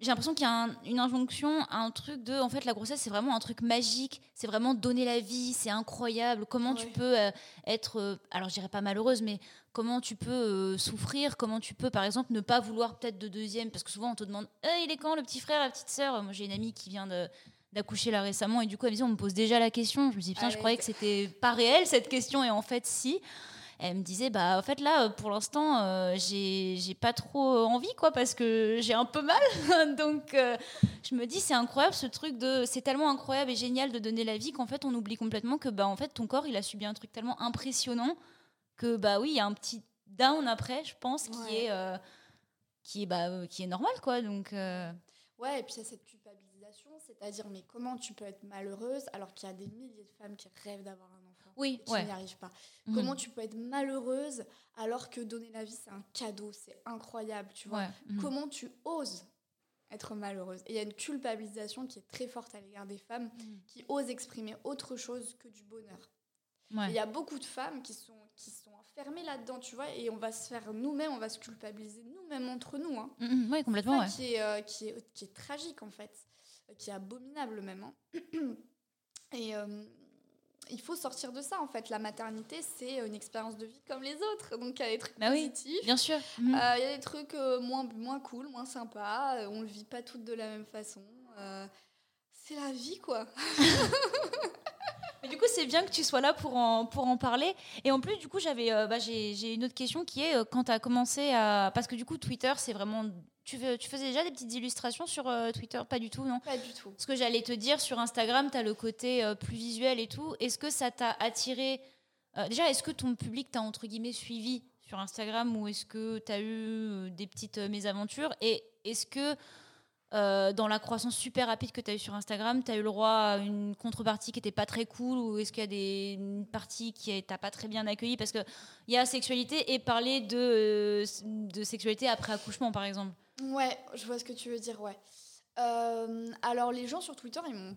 j'ai l'impression qu'il y a un- une injonction, un truc de, en fait, la grossesse, c'est vraiment un truc magique, c'est vraiment donner la vie, c'est incroyable. Comment tu peux euh, être, euh, alors je dirais pas malheureuse, mais comment tu peux euh, souffrir, comment tu peux, par exemple, ne pas vouloir peut-être de deuxième, parce que souvent on te demande, Eh, il est quand le petit frère, la petite sœur? Moi, j'ai une amie qui vient de d'accoucher là récemment et du coup elle me dit on me pose déjà la question je me dis putain Ah je croyais que c'était pas réel cette question et en fait si elle me disait bah en fait là euh, pour l'instant euh, j'ai pas trop envie quoi parce que j'ai un peu mal. Donc euh, je me dis c'est incroyable ce truc de c'est tellement incroyable et génial de donner la vie qu'en fait on oublie complètement que bah en fait ton corps il a subi un truc tellement impressionnant que bah oui il y a un petit down après je pense qui est euh, qui est bah qui est normal quoi. Donc Ouais, et puis il y a cette culpabilisation, c'est-à-dire, mais comment tu peux être malheureuse alors qu'il y a des milliers de femmes qui rêvent d'avoir un Oui, ouais. n'y arrivent pas mhm. Comment tu peux être malheureuse alors que donner la vie, c'est un cadeau, c'est incroyable, tu vois Ouais, mhm. Comment tu oses être malheureuse? Et il y a une culpabilisation qui est très forte à l'égard des femmes Mhm. qui osent exprimer autre chose que du bonheur. Ouais. Il y a beaucoup de femmes qui sont, qui sont enfermées là-dedans, tu vois, et on va se faire nous-mêmes, on va se culpabiliser nous-mêmes entre nous. Hein. Ouais, complètement ça ouais. qui, est, euh, qui, est, qui est tragique en fait, qui est abominable même. hein. Et euh, il faut sortir de ça en fait. La maternité, c'est une expérience de vie comme les autres. Donc il y a des trucs Bah oui, positifs, bien sûr Mhm. euh, il y a des trucs euh, moins, moins cool, moins sympas. euh, on le vit pas toutes de la même façon. euh, c'est la vie quoi. Mais du coup, c'est bien que tu sois là pour en, pour en parler. Et en plus, du coup, j'avais, euh, bah, j'ai, j'ai une autre question qui est euh, quand tu as commencé à. Parce que du coup, Twitter, c'est vraiment. Tu, fais- tu faisais déjà des petites illustrations sur euh, Twitter? Pas du tout, non? Pas du tout. Ce que j'allais te dire, sur Instagram, tu as le côté euh, plus visuel et tout. Est-ce que ça t'a attiré Déjà, est-ce que ton public t'a entre guillemets suivi sur Instagram ou est-ce que tu as eu des petites mésaventures? Et est-ce que euh, dans la croissance super rapide que tu as eu sur Instagram, tu as eu le droit à une contrepartie qui n'était pas très cool ou est-ce qu'il y a des, une partie qui t'a pas très bien accueillie? Parce qu'il y a sexualité et parler de, euh, de sexualité après accouchement, par exemple. Ouais, je vois ce que tu veux dire, ouais. Euh, alors les gens sur Twitter, ils m'ont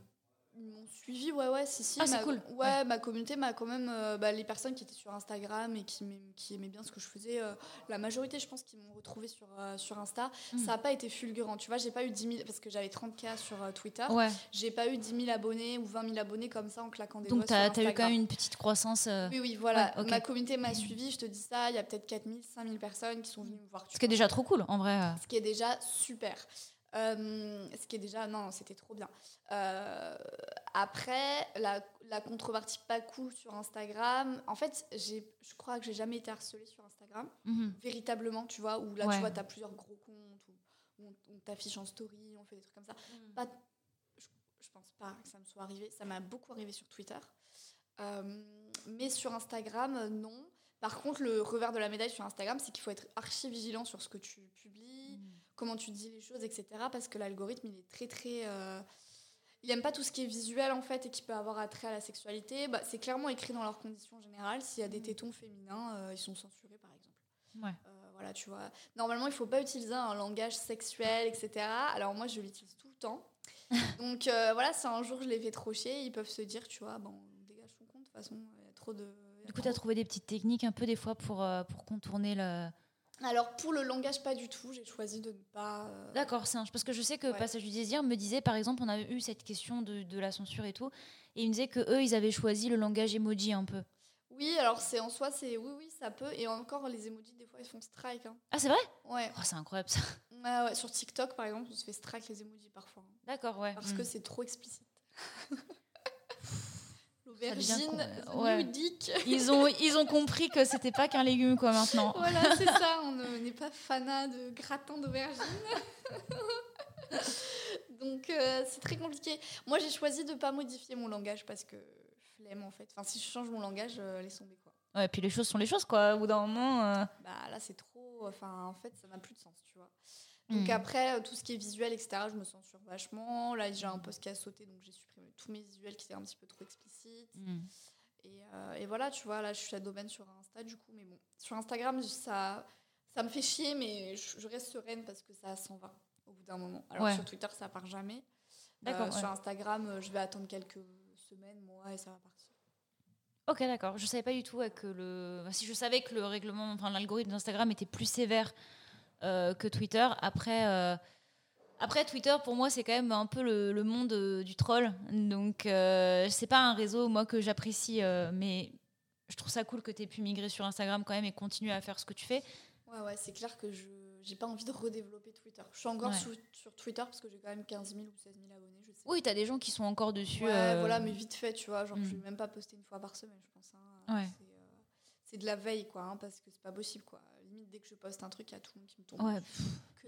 ils m'ont suivi, ouais, ouais, si, si. Ah, c'est ma- cool. Ouais, Ouais. ma communauté m'a quand même. euh, bah, les personnes qui étaient sur Instagram et qui, qui aimaient bien ce que je faisais, euh, la majorité, je pense, qui m'ont retrouvé sur, euh, sur Insta. Mm. Ça n'a pas été fulgurant, tu vois. J'ai pas eu 10 000, parce que j'avais 30K sur euh, Twitter. Ouais. J'ai pas eu 10 000 abonnés ou 20 000 abonnés comme ça en claquant des Donc doigts tu as, eu quand même une petite croissance. euh, Oui, oui, voilà. Ouais, ok. Ma communauté m'a suivi, je te dis ça. Il y a peut-être 4 000, 5 000 personnes qui sont venues me voir. Ce qui est déjà trop cool, en vrai. euh. Ce qui est déjà super. Euh, ce qui est déjà, non, c'était trop bien. Euh, après, la, la contrepartie pas cool sur Instagram, en fait, j'ai, je crois que j'ai jamais été harcelée sur Instagram, Mhm. véritablement, tu vois, où là, Ouais. tu vois, tu as plusieurs gros comptes, où, où on, t'affiche en story, on fait des trucs comme ça. Pas, je, je pense pas que ça me soit arrivé. Ça m'a beaucoup arrivé sur Twitter. Euh, mais sur Instagram, non. Par contre, le revers de la médaille sur Instagram, c'est qu'il faut être archi vigilant sur ce que tu publies, comment tu dis les choses, etc. Parce que l'algorithme, il est très, très. euh, il aime pas tout ce qui est visuel, en fait, et qui peut avoir attrait à la sexualité. Bah, c'est clairement écrit dans leurs conditions générales. S'il y a des tétons féminins, euh, ils sont censurés, par exemple. Ouais. Euh, voilà, tu vois. Normalement, il faut pas utiliser un langage sexuel, etc. Alors moi, je l'utilise tout le temps. Donc voilà, si un jour je les fais trop chier, ils peuvent se dire, tu vois, bon, on dégage son compte, de toute façon, il y a trop de... Du coup, tu as trouvé des petites techniques un peu des fois pour, pour contourner le. Alors pour le langage, pas du tout. J'ai choisi de ne pas. euh, D'accord, c'est un- parce que je sais que Ouais. Passage du désir me disait, par exemple, on avait eu cette question de, de la censure et tout, et il me disait que eux, ils avaient choisi le langage emoji un peu. Oui, alors c'est en soi, c'est oui, oui, ça peut. Et encore, les emojis, des fois, ils font strike. hein. Ah, c'est vrai? Ouais. Oh, C'est incroyable ça. Ouais, ouais. Sur TikTok, par exemple, on se fait strike les emojis parfois. hein, D'accord, ouais. parce que c'est trop explicite. the ouais. dick. Ils ont, ils ont compris que c'était pas qu'un légume, quoi, maintenant. Voilà, c'est ça. On ne- n'est pas fanat de gratin d'aubergine. Donc, euh, c'est très compliqué. Moi, j'ai choisi de ne pas modifier mon langage parce que flemme, en fait. Enfin, si je change mon langage, euh, laisse tomber, quoi. Ouais, puis les choses sont les choses, quoi. Au bout d'un moment. euh, Bah, là, c'est trop... Enfin, en fait, ça n'a plus de sens, tu vois. Donc Mm. après, euh, tout ce qui est visuel, etc., je me censure vachement. Là, j'ai un post qui a sauté, donc j'ai supprimé tous mes visuels qui étaient un petit peu trop explicites. mm. Et, euh, et voilà, tu vois, là, je suis à domaine sur Insta, du coup. Mais bon, sur Instagram, ça, ça me fait chier, mais je, je reste sereine parce que ça s'en va au bout d'un moment. Alors Ouais. sur Twitter, ça part jamais. D'accord, Euh, ouais. Sur Instagram, je vais attendre quelques semaines, mois, et ça va partir. Ok, d'accord. Je savais pas du tout ouais, que le. si je savais que le règlement, enfin l'algorithme d'Instagram était plus sévère que Twitter. Après, euh, après Twitter pour moi c'est quand même un peu le, le monde euh, du troll. Donc euh, c'est pas un réseau moi que j'apprécie, euh, mais je trouve ça cool que tu aies pu migrer sur Instagram quand même et continuer à faire ce que tu fais. Ouais, ouais, c'est clair que je j'ai pas envie de redévelopper Twitter. Je suis encore Ouais. sur Twitter parce que j'ai quand même 15 000 ou 16 000 abonnés, je sais. Oui, t'as des gens qui sont encore dessus. Ouais, euh, voilà, mais vite fait, tu vois. Genre, Mm. je vais même pas poster une fois par semaine, je pense. hein. Ouais. C'est, euh, C'est de la veille, quoi, hein, parce que c'est pas possible, quoi. Limite, dès que je poste un truc, il y a tout le monde qui me tombe. Ouais,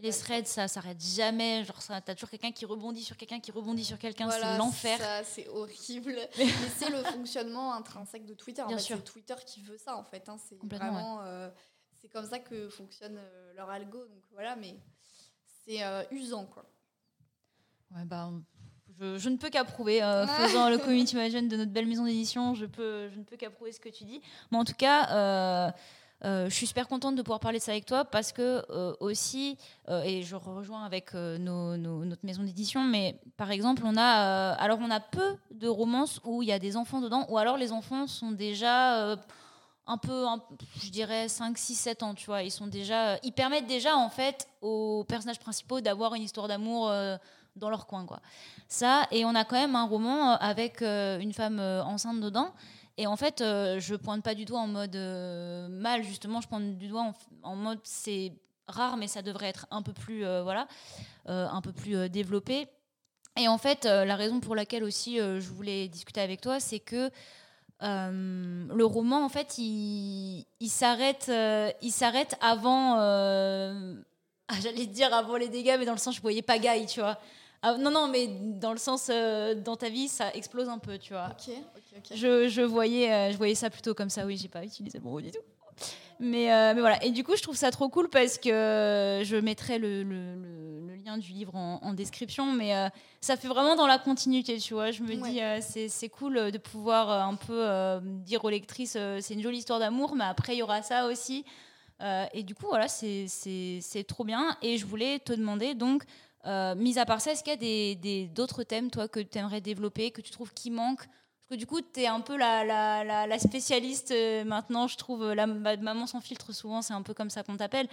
Les threads, ça s'arrête jamais. Genre, ça, t'as toujours quelqu'un qui rebondit sur quelqu'un, qui rebondit sur quelqu'un. Voilà, c'est l'enfer. ça, C'est horrible. Mais c'est le fonctionnement intrinsèque de Twitter. En Bien fait, sûr. c'est Twitter qui veut ça, en fait. hein. C'est Complètement, vraiment. euh, c'est comme ça que fonctionne euh, leur algo. Donc voilà, mais c'est euh, usant, quoi. Ouais, bah, je, je ne peux qu'approuver. euh, faisant le community management de notre belle maison d'édition, je, peux, je ne peux qu'approuver ce que tu dis. Mais en tout cas, euh, je suis super contente de pouvoir parler de ça avec toi parce que euh, aussi, euh, et je rejoins avec euh, notre maison d'édition, mais par exemple, on a, euh, alors on a peu de romances où il y a des enfants dedans, ou alors les enfants sont déjà euh, un peu, je dirais 5, 6, 7 ans, tu vois. Ils sont déjà, ils permettent déjà en fait aux personnages principaux d'avoir une histoire d'amour euh, dans leur coin, quoi. Ça, et on a quand même un roman euh, avec euh, une femme euh, enceinte dedans. Et en fait, euh, je pointe pas du doigt en mode euh, mal, justement, je pointe du doigt en, mode c'est rare, mais ça devrait être un peu plus, euh, voilà, euh, un peu plus développé. Et en fait, la raison pour laquelle aussi je voulais discuter avec toi, c'est que le roman, en fait, il, s'arrête, avant. J'allais dire avant les dégâts, mais dans le sens je voyais pas Guy, tu vois. Ah, non, non, mais dans le sens euh, dans ta vie, ça explose un peu, tu vois. Ok, ok, ok. Je, je voyais, euh, je voyais ça plutôt comme ça. Oui, j'ai pas utilisé le mot du tout. Mais, euh, mais voilà. Et du coup, je trouve ça trop cool parce que je mettrai le, le- le- le lien du livre en, en description. Mais ça fait vraiment dans la continuité, tu vois. Je me Ouais. dis, c'est cool de pouvoir un peu dire aux lectrices, c'est une jolie histoire d'amour, mais après, il y aura ça aussi. Et du coup, voilà, c'est trop bien. Et je voulais te demander, donc, euh, mis à part ça, est-ce qu'il y a des- des- d'autres thèmes, toi, que tu aimerais développer, que tu trouves qui manquent? Parce que du coup, tu es un peu la, la, la, la spécialiste euh, maintenant, je trouve. La, ma- maman sans filtre, souvent, c'est un peu comme ça qu'on t'appelle.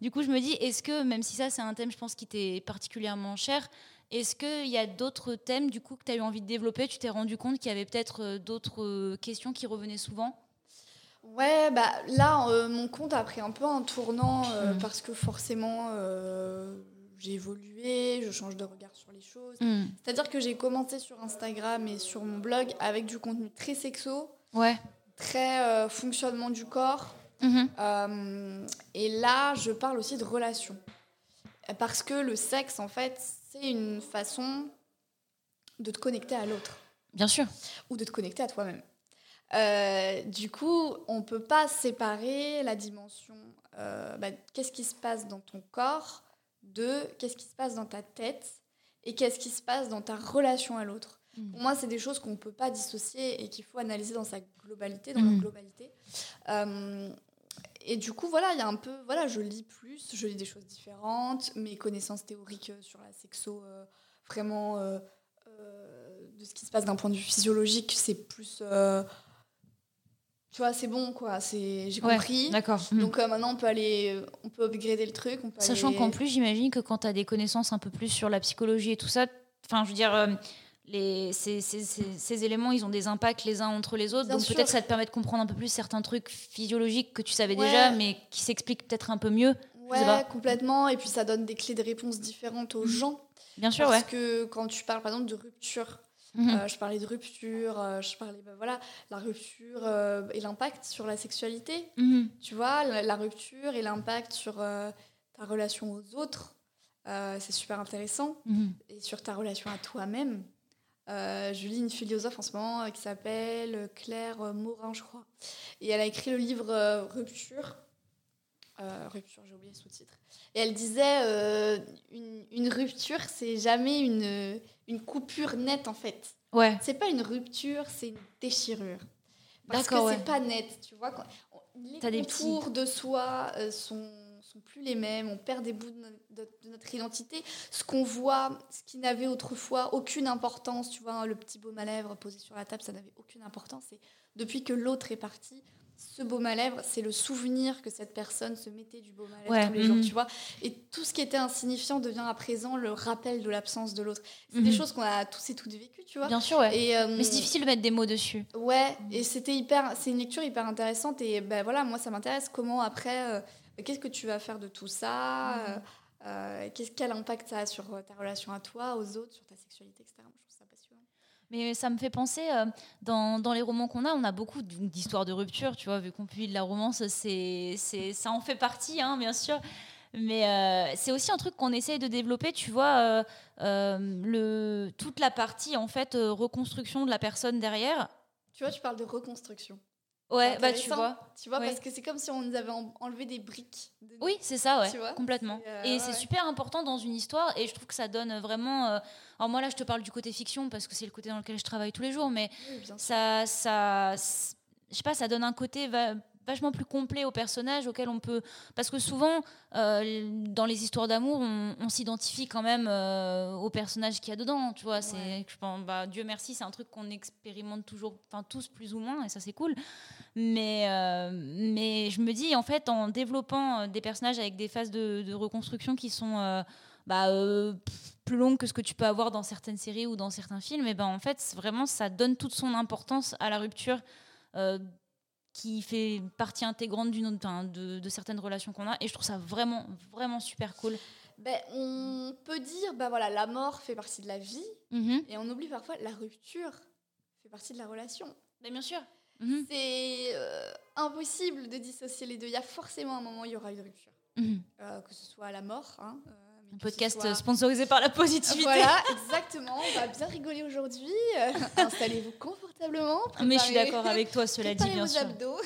Du coup, je me dis, est-ce que, même si ça, c'est un thème, je pense, qui t'est particulièrement cher, est-ce qu'il y a d'autres thèmes, du coup, que tu as eu envie de développer Tu t'es rendu compte qu'il y avait peut-être euh, d'autres euh, questions qui revenaient souvent? Ouais, bah là, euh, mon compte a pris un peu un tournant euh, Mm. parce que forcément, euh, j'ai évolué, je change de regard sur les choses. Hmm. C'est-à-dire que j'ai commencé sur Instagram et sur mon blog avec du contenu très sexo, Ouais. très euh, fonctionnement du corps. Mhm. Euh, et là, je parle aussi de relations. Parce que le sexe, en fait, c'est une façon de te connecter à l'autre Bien sûr. ou de te connecter à toi-même. Euh, du coup, on ne peut pas séparer la dimension euh, bah, qu'est-ce qui se passe dans ton corps de qu'est-ce qui se passe dans ta tête et qu'est-ce qui se passe dans ta relation à l'autre. Mm. Pour moi, c'est des choses qu'on ne peut pas dissocier et qu'il faut analyser dans sa globalité, dans Mm. leur globalité. Euh, et du coup, voilà, il y a un peu, voilà, je lis plus, je lis des choses différentes, mes connaissances théoriques euh, sur la sexo, euh, vraiment euh, de ce qui se passe d'un point de vue physiologique, c'est plus, tu vois, c'est bon, quoi, c'est, j'ai Ouais, compris. D'accord. Hmm. Donc euh, maintenant, on peut aller, on peut upgrader le truc, on peut Sachant aller- qu'en plus, j'imagine que quand tu as des connaissances un peu plus sur la psychologie et tout ça, enfin, je veux dire, euh, les, ces, ces, ces, éléments, ils ont des impacts les uns entre les autres. donc peut-être ça te permet de comprendre un peu plus certains trucs physiologiques que tu savais déjà, mais qui s'expliquent peut-être un peu mieux. Ouais, complètement. Et puis ça donne des clés de réponse différentes aux mhm. gens. Bien sûr, Parce que quand tu parles par exemple de rupture, mhm. euh, je parlais de rupture, euh, je parlais, bah, voilà, la rupture euh, et l'impact sur la sexualité. Mhm. Tu vois, la, rupture et l'impact sur ta relation aux autres, c'est super intéressant. Et sur ta relation à toi-même. je lis une philosophe en ce moment qui s'appelle Claire Morin, je crois. Et elle a écrit le livre Rupture. rupture, j'ai oublié le sous-titre. Et elle disait, une, une, rupture, c'est jamais une, une coupure nette, en fait. Ouais. C'est pas une rupture, c'est une déchirure. Parce que c'est pas net, tu vois. Quand, les contours de soi euh, sont, sont plus les mêmes, on perd des bouts de, notre identité. Ce qu'on voit, ce qui n'avait autrefois aucune importance, tu vois, le petit baume à lèvres posé sur la table, ça n'avait aucune importance. Et depuis que l'autre est parti, ce baume à lèvres, c'est le souvenir que cette personne se mettait du baume à lèvres tous les jours, mhm. tu vois. Et tout ce qui était insignifiant devient à présent le rappel de l'absence de l'autre. C'est des mhm. choses qu'on a tous et toutes vécues, tu vois. Bien sûr, ouais. Et, euh, Mais c'est difficile de mettre des mots dessus. Ouais, et c'était hyper, c'est une lecture hyper intéressante. Et ben voilà, moi ça m'intéresse comment après, euh, qu'est-ce que tu vas faire de tout ça mhm. euh, qu'est-ce quel impact ça a sur ta relation à toi, aux autres, sur ta sexualité, etc. Mais ça me fait penser, euh, dans, dans, les romans qu'on a, on a beaucoup d'histoires de rupture, tu vois, vu qu'on publie de la romance, c'est, ça en fait partie, hein, bien sûr. Mais euh, c'est aussi un truc qu'on essaye de développer, tu vois, euh, le, toute la partie, en fait, reconstruction de la personne derrière. Tu vois, tu parles de reconstruction. Ouais, bah tu vois. Tu vois, parce que c'est comme si on nous avait enlevé des briques. oui, c'est ça, ouais. complètement. et c'est super important dans une histoire, et je trouve que ça donne vraiment alors moi là, je te parle du côté fiction parce que c'est le côté dans lequel je travaille tous les jours, mais ça, ça, je sais pas, ça donne un côté vachement plus complet au personnage auquel on peut parce que souvent euh, dans les histoires d'amour on, s'identifie quand même euh, au personnage qu'il y a dedans tu vois c'est je pense bah, Dieu merci c'est un truc qu'on expérimente toujours enfin tous plus ou moins et ça c'est cool. Mais euh, mais je me dis en fait en développant des personnages avec des phases de, de reconstruction qui sont bah, euh, plus longue que ce que tu peux avoir dans certaines séries ou dans certains films, et ben en fait, vraiment, ça donne toute son importance à la rupture euh, qui fait partie intégrante d'une de, de, certaines relations qu'on a. Et je trouve ça vraiment, vraiment super cool. Ben, on peut dire, ben voilà, la mort fait partie de la vie, mhm. et on oublie parfois la rupture fait partie de la relation. Mais bien sûr. Mhm. C'est euh, impossible de dissocier les deux. Il y a forcément un moment où il y aura une rupture. Mhm. que ce soit la mort, hein, un podcast sponsorisé par la positivité. Voilà, exactement. On va bien rigoler aujourd'hui. Euh, installez-vous confortablement. Mais je suis d'accord avec toi, cela dit, bien sûr. Abdos.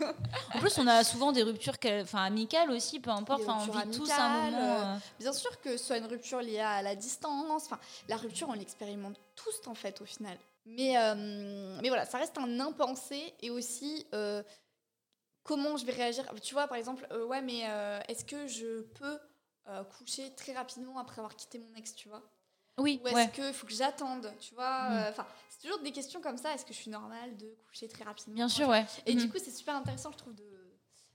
en plus, on a souvent des ruptures enfin, amicales aussi, peu importe. Enfin, on vit tous un moment. Euh, euh. Bien sûr que ce soit une rupture liée à la distance. Enfin, la rupture, on l'expérimente tous, en fait, au final. Mais, mais voilà, ça reste un impensé et aussi comment je vais réagir. Tu vois, par exemple, ouais, mais est-ce que je peux euh, coucher très rapidement après avoir quitté mon ex, tu vois Oui. Ou est-ce qu'il faut que j'attende, tu vois mm. euh, Enfin, c'est toujours des questions comme ça. Est-ce que je suis normale de coucher très rapidement Bien sûr, ouais. Et du mm. coup, c'est super intéressant, je trouve, de,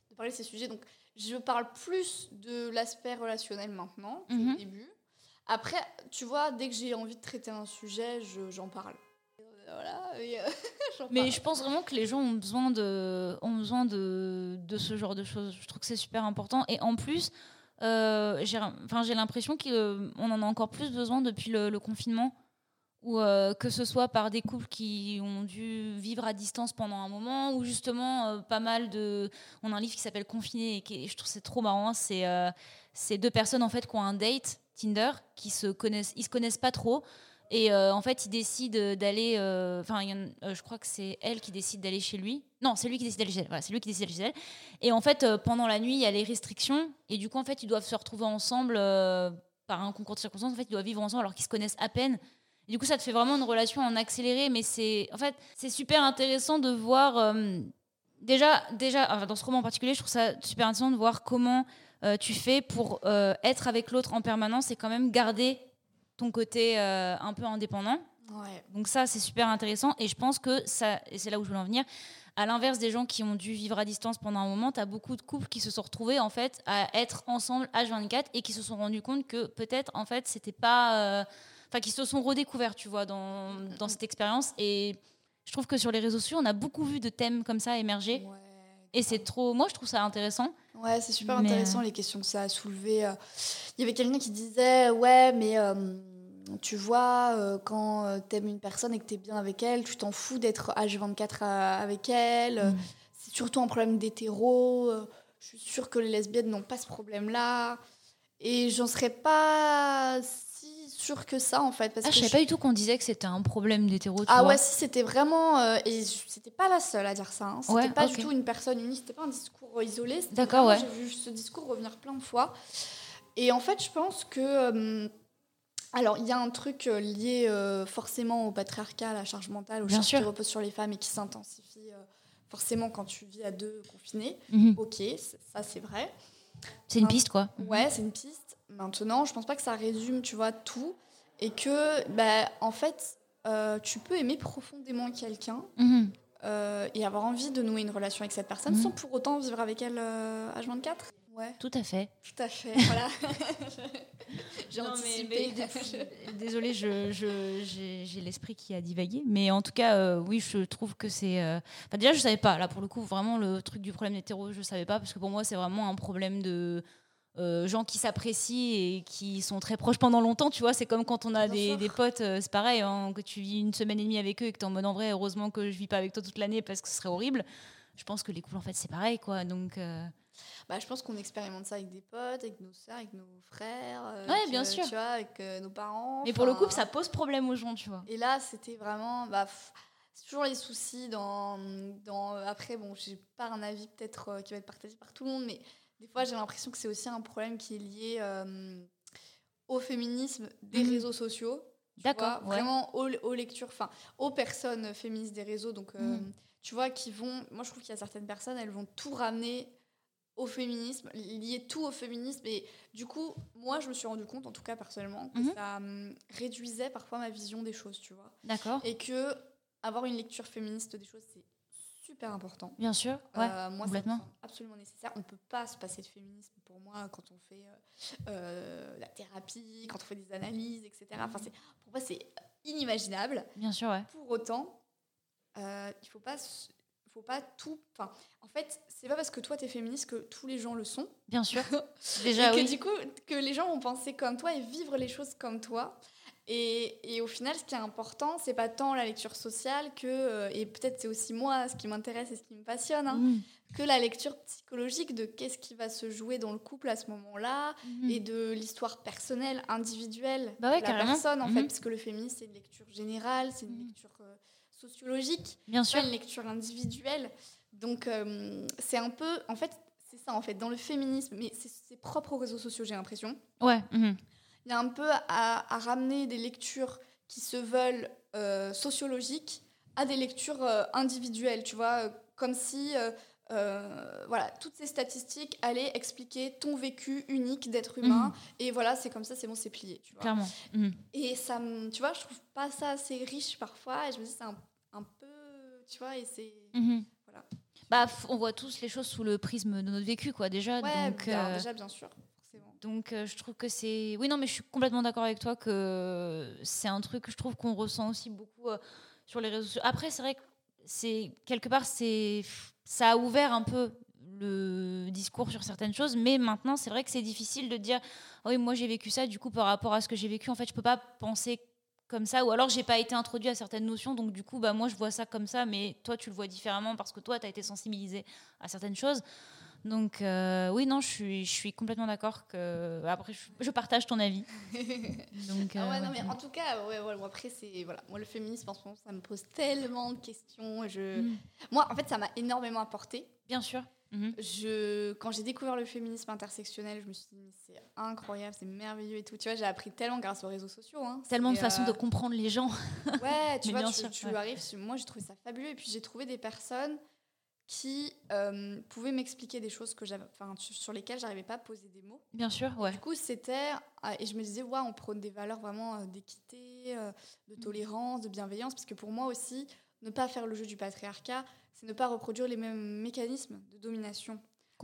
de, parler de ces sujets. Donc, je parle plus de l'aspect relationnel maintenant, au mm-hmm. début. Après, tu vois, dès que j'ai envie de traiter un sujet, j'en parle. Euh, voilà, mais je pense vraiment que les gens ont besoin de, ont besoin de, de ce genre de choses. Je trouve que c'est super important. Et en plus, euh, j'ai l'impression qu'on en a encore plus besoin depuis le, confinement, ou euh, que ce soit par des couples qui ont dû vivre à distance pendant un moment, ou justement euh, pas mal de... On a un livre qui s'appelle Confiné, et qui, je trouve c'est trop marrant, c'est deux personnes en fait qui ont un date Tinder, qui se connaissent, ils se connaissent pas trop, et euh, en fait, il décide d'aller. Euh, enfin, euh, je crois que c'est elle qui décide d'aller chez lui. Non, c'est lui qui décide d'aller chez elle. Voilà, c'est lui qui décide. Et en fait, pendant la nuit, il y a les restrictions. Et du coup, en fait, ils doivent se retrouver ensemble par un concours de circonstances. En fait, ils doivent vivre ensemble alors qu'ils se connaissent à peine. Du coup, ça te fait vraiment une relation en accéléré. Mais c'est. En fait, c'est super intéressant de voir. déjà, déjà dans ce roman en particulier, je trouve ça super intéressant de voir comment tu fais pour être avec l'autre en permanence et quand même garder ton côté euh, un peu indépendant. Donc ça, c'est super intéressant. Et je pense que ça, et c'est là où je veux en venir, à l'inverse des gens qui ont dû vivre à distance pendant un moment, tu as beaucoup de couples qui se sont retrouvés en fait à être ensemble H24 et qui se sont rendus compte que peut-être en fait c'était pas... Euh, enfin qui se sont redécouverts, tu vois, dans, dans cette expérience. Et je trouve que sur les réseaux sociaux, on a beaucoup vu de thèmes comme ça émerger. et c'est trop. Moi, je trouve ça intéressant. Ouais, c'est super intéressant les questions que ça a soulevées. Il y avait quelqu'un qui disait Ouais, mais tu vois, euh, quand euh, t'aimes une personne et que t'es bien avec elle, tu t'en fous d'être H24 avec elle. Mm. C'est surtout un problème d'hétéro. Euh, je suis sûre que les lesbiennes n'ont pas ce problème-là. Et j'en serais pas si sûre que ça, en fait. Parce ah, je savais pas du tout qu'on disait que c'était un problème d'hétéro. Ah ouais, si, c'était vraiment. et c'était pas la seule à dire ça. Hein. C'était pas du tout une personne unique, c'était pas un discours isolé. D'accord, ouais. J'ai vu ce discours revenir plein de fois. Et en fait, je pense que alors, il y a un truc euh, lié euh, forcément au patriarcat, à la charge mentale, au charge qui repose sur les femmes et qui s'intensifie euh, forcément quand tu vis à deux confinés. Mhm. Ok, ça c'est vrai. C'est une piste, quoi. Ouais, c'est une piste. Maintenant, je pense pas que ça résume, tu vois, tout. Et que, bah, en fait, tu peux aimer profondément quelqu'un mhm. et avoir envie de nouer une relation avec cette personne mhm. sans pour autant vivre avec elle H24. Ouais. Tout à fait. Tout à fait, voilà. j'ai anticipé. désolée, je, j'ai, l'esprit qui a divagué. Mais en tout cas, euh, oui, je trouve que c'est... Euh, déjà, je savais pas. Là, pour le coup, vraiment, le truc du problème hétéro, je savais pas. Parce que pour moi, c'est vraiment un problème de... Euh, gens qui s'apprécient et qui sont très proches pendant longtemps, tu vois, c'est comme quand on a des, des, potes, c'est pareil, hein, que tu vis une semaine et demie avec eux et que tu es en mode en vrai, heureusement que je vis pas avec toi toute l'année parce que ce serait horrible. Je pense que les couples, en fait, c'est pareil, quoi. Donc, bah, je pense qu'on expérimente ça avec des potes, avec nos soeurs, avec nos frères. Euh, ouais, bien sûr. Tu vois, avec euh, nos parents. Mais pour le coup, ça pose problème aux gens, tu vois. Et là, c'était vraiment. Bah, c'est toujours les soucis dans. dans après, bon, j'ai pas un avis peut-être euh, qui va être partagé par tout le monde, mais des fois, j'ai l'impression que c'est aussi un problème qui est lié au féminisme des mhm. réseaux sociaux. D'accord. Vraiment aux, aux lectures, enfin, aux personnes féministes des réseaux. Donc, mhm. tu vois, qui vont. Moi, je trouve qu'il y a certaines personnes, elles vont tout ramener au féminisme, lier tout au féminisme. Et du coup, moi, je me suis rendu compte, en tout cas personnellement, que mhm. ça hum, réduisait parfois ma vision des choses, tu vois. D'accord. Et que avoir une lecture féministe des choses, c'est super important. Bien sûr, ouais, euh, moi, complètement. absolument nécessaire. On ne peut pas se passer de féminisme pour moi quand on fait euh, euh, la thérapie, quand on fait des analyses, etc. Enfin, pour moi, c'est inimaginable. Bien sûr, ouais. Pour autant, il ne faut pas faut pas tout. Enfin, en fait, c'est pas parce que toi t'es féministe que tous les gens le sont. Bien sûr. Déjà, et que du coup, que les gens vont penser comme toi et vivre les choses comme toi. Et, et au final, ce qui est important, c'est pas tant la lecture sociale que, euh, et peut-être c'est aussi moi ce qui m'intéresse et ce qui me passionne, hein, mm. que la lecture psychologique de qu'est-ce qui va se jouer dans le couple à ce moment-là mm. et de l'histoire personnelle, individuelle bah de la personne en fait, mm. parce que le féminisme c'est une lecture générale, c'est une lecture euh, sociologique, Bien sûr. une lecture individuelle. Donc euh, c'est un peu, en fait, c'est ça en fait, dans le féminisme, mais c'est propre aux réseaux sociaux, j'ai l'impression. Ouais. Mhm. Il y a un peu à, ramener des lectures qui se veulent euh, sociologiques à des lectures euh, individuelles, tu vois, comme si voilà, toutes ces statistiques allaient expliquer ton vécu unique d'être humain. Mhm. Et voilà, c'est comme ça, c'est bon, c'est plié. Tu vois. Clairement. Mhm. Et ça, tu vois, je trouve pas ça assez riche parfois. Et je me dis, c'est un tu vois, et c'est... Mhm. Voilà. Bah, on voit tous les choses sous le prisme de notre vécu, quoi, déjà. donc, euh, déjà, bien sûr. Donc, euh, je trouve que c'est... Oui, non, mais je suis complètement d'accord avec toi que c'est un truc que je trouve qu'on ressent aussi beaucoup euh, sur les réseaux sociaux. Après, c'est vrai que c'est quelque part, c'est ça a ouvert un peu le discours sur certaines choses, mais maintenant, c'est vrai que c'est difficile de dire, oh oui, moi j'ai vécu ça, du coup, par rapport à ce que j'ai vécu, en fait, je peux pas penser comme ça, ou alors j'ai pas été introduit à certaines notions, donc du coup, bah, moi je vois ça comme ça, mais toi tu le vois différemment parce que toi tu as été sensibilisé à certaines choses. Donc euh, oui, non, je suis, je suis complètement d'accord que après je, partage ton avis. donc, ah ouais, euh, non, mais en tout cas, ouais, ouais, après c'est voilà, moi le féminisme en ce moment ça me pose tellement de questions. Je, mm. moi en fait ça m'a énormément apporté. Bien sûr. Mhm. Je, quand j'ai découvert le féminisme intersectionnel, je me suis dit, c'est incroyable, c'est merveilleux et tout. Tu vois, j'ai appris tellement grâce aux réseaux sociaux. Hein. Tellement de façons de euh, comprendre les gens. Ouais, tu vois, tu, arrives, moi j'ai trouvé ça fabuleux. Et puis j'ai trouvé des personnes qui euh, pouvaient m'expliquer des choses que sur lesquelles j'arrivais pas à poser des mots. Bien sûr, ouais. Du coup, c'était. Ah, et je me disais, ouais, on prône des valeurs vraiment euh, d'équité, de tolérance, de bienveillance, parce que pour moi aussi, ne pas faire le jeu du patriarcat, c'est ne pas reproduire les mêmes mécanismes de domination.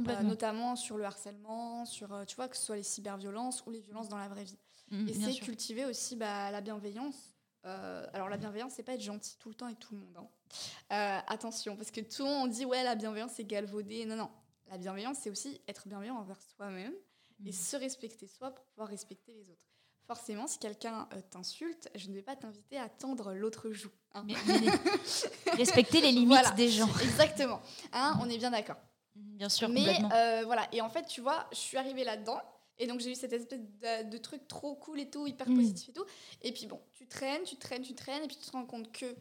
Euh, notamment sur le harcèlement, sur, euh, tu vois, que ce soit les cyberviolences ou les violences dans la vraie vie. Mm, et c'est sûr. cultiver aussi bah, la bienveillance. Euh, alors la bienveillance, c'est pas être gentil tout le temps avec tout le monde. hein. Euh, attention, parce que tout le monde dit ouais la bienveillance c'est galvaudé. Non non, la bienveillance c'est aussi être bienveillant envers soi-même et Mhm. se respecter soi pour pouvoir respecter les autres. Forcément, si quelqu'un euh, t'insulte, je ne vais pas t'inviter à tendre l'autre joue. hein. Mais- mais les- respecter les limites Voilà. des gens. Exactement. Hein, on est bien d'accord. Bien sûr, Mais complètement. euh, voilà, et en fait, tu vois, je suis arrivée là-dedans. Et donc j'ai eu cette espèce de, de truc trop cool et tout, hyper Mm. positif et tout. Et puis bon, tu traînes, tu traînes, tu traînes, et puis tu te rends compte que,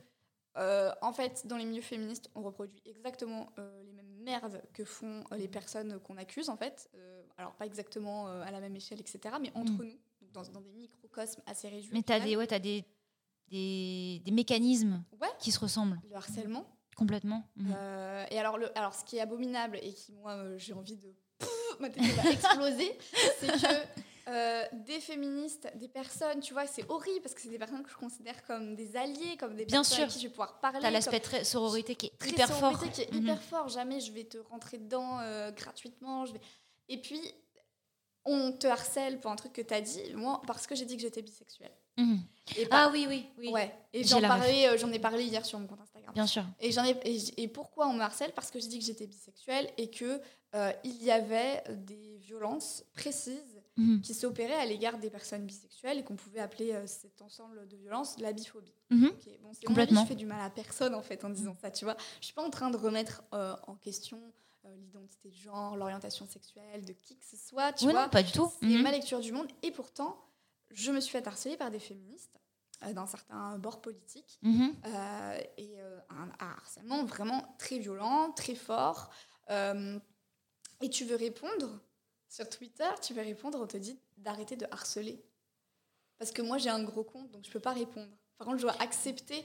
euh, en fait, dans les milieux féministes, on reproduit exactement euh, les mêmes merdes que font les personnes qu'on accuse, en fait. Alors pas exactement à la même échelle, etc., mais entre nous, dans, dans des microcosmes assez réduits. Mais tu as, des, ouais, t'as des, des, des mécanismes Ouais. qui se ressemblent Le harcèlement. complètement. Mhm. Euh, et alors, le, alors, ce qui est abominable et qui, moi, euh, j'ai envie de. ma tête va exploser, c'est que euh, des féministes, des personnes, tu vois, c'est horrible parce que c'est des personnes que je considère comme des alliés, comme des Bien personnes sûr. à qui je vais pouvoir parler. T'as l'aspect très sororité qui est très hyper fort. qui est Mhm. hyper fort. Jamais je vais te rentrer dedans euh, gratuitement. Je vais... Et puis, on te harcèle pour un truc que t'as dit, moi, parce que j'ai dit que j'étais bisexuelle. Mhm. Et Ah oui, oui, oui. Ouais. Et j'en parlais, euh, j'en ai parlé hier sur mon compte Instagram. Bien sûr. Et, j'en ai, et, pourquoi on me harcèle? Parce que j'ai dit que j'étais bisexuelle et que euh, il y avait des violences précises Mhm. qui s'opéraient à l'égard des personnes bisexuelles et qu'on pouvait appeler euh, cet ensemble de violences la biphobie. Mhm. Ok, bon, c'est mon Complètement. avis, je fais du mal à personne en fait en disant ça, tu vois. Je suis pas en train de remettre euh, en question l'identité de genre, l'orientation sexuelle de qui que ce soit, tu vois. non, pas du tout. C'est Mhm. ma lecture du monde et pourtant, je me suis fait harceler par des féministes euh, d'un certain bord politique Mhm. euh, et euh, un, un harcèlement vraiment très violent, très fort. Euh, et tu veux répondre sur Twitter, tu veux répondre, on te dit d'arrêter de harceler. Parce que moi j'ai un gros compte, donc je peux pas répondre. Par contre, je dois accepter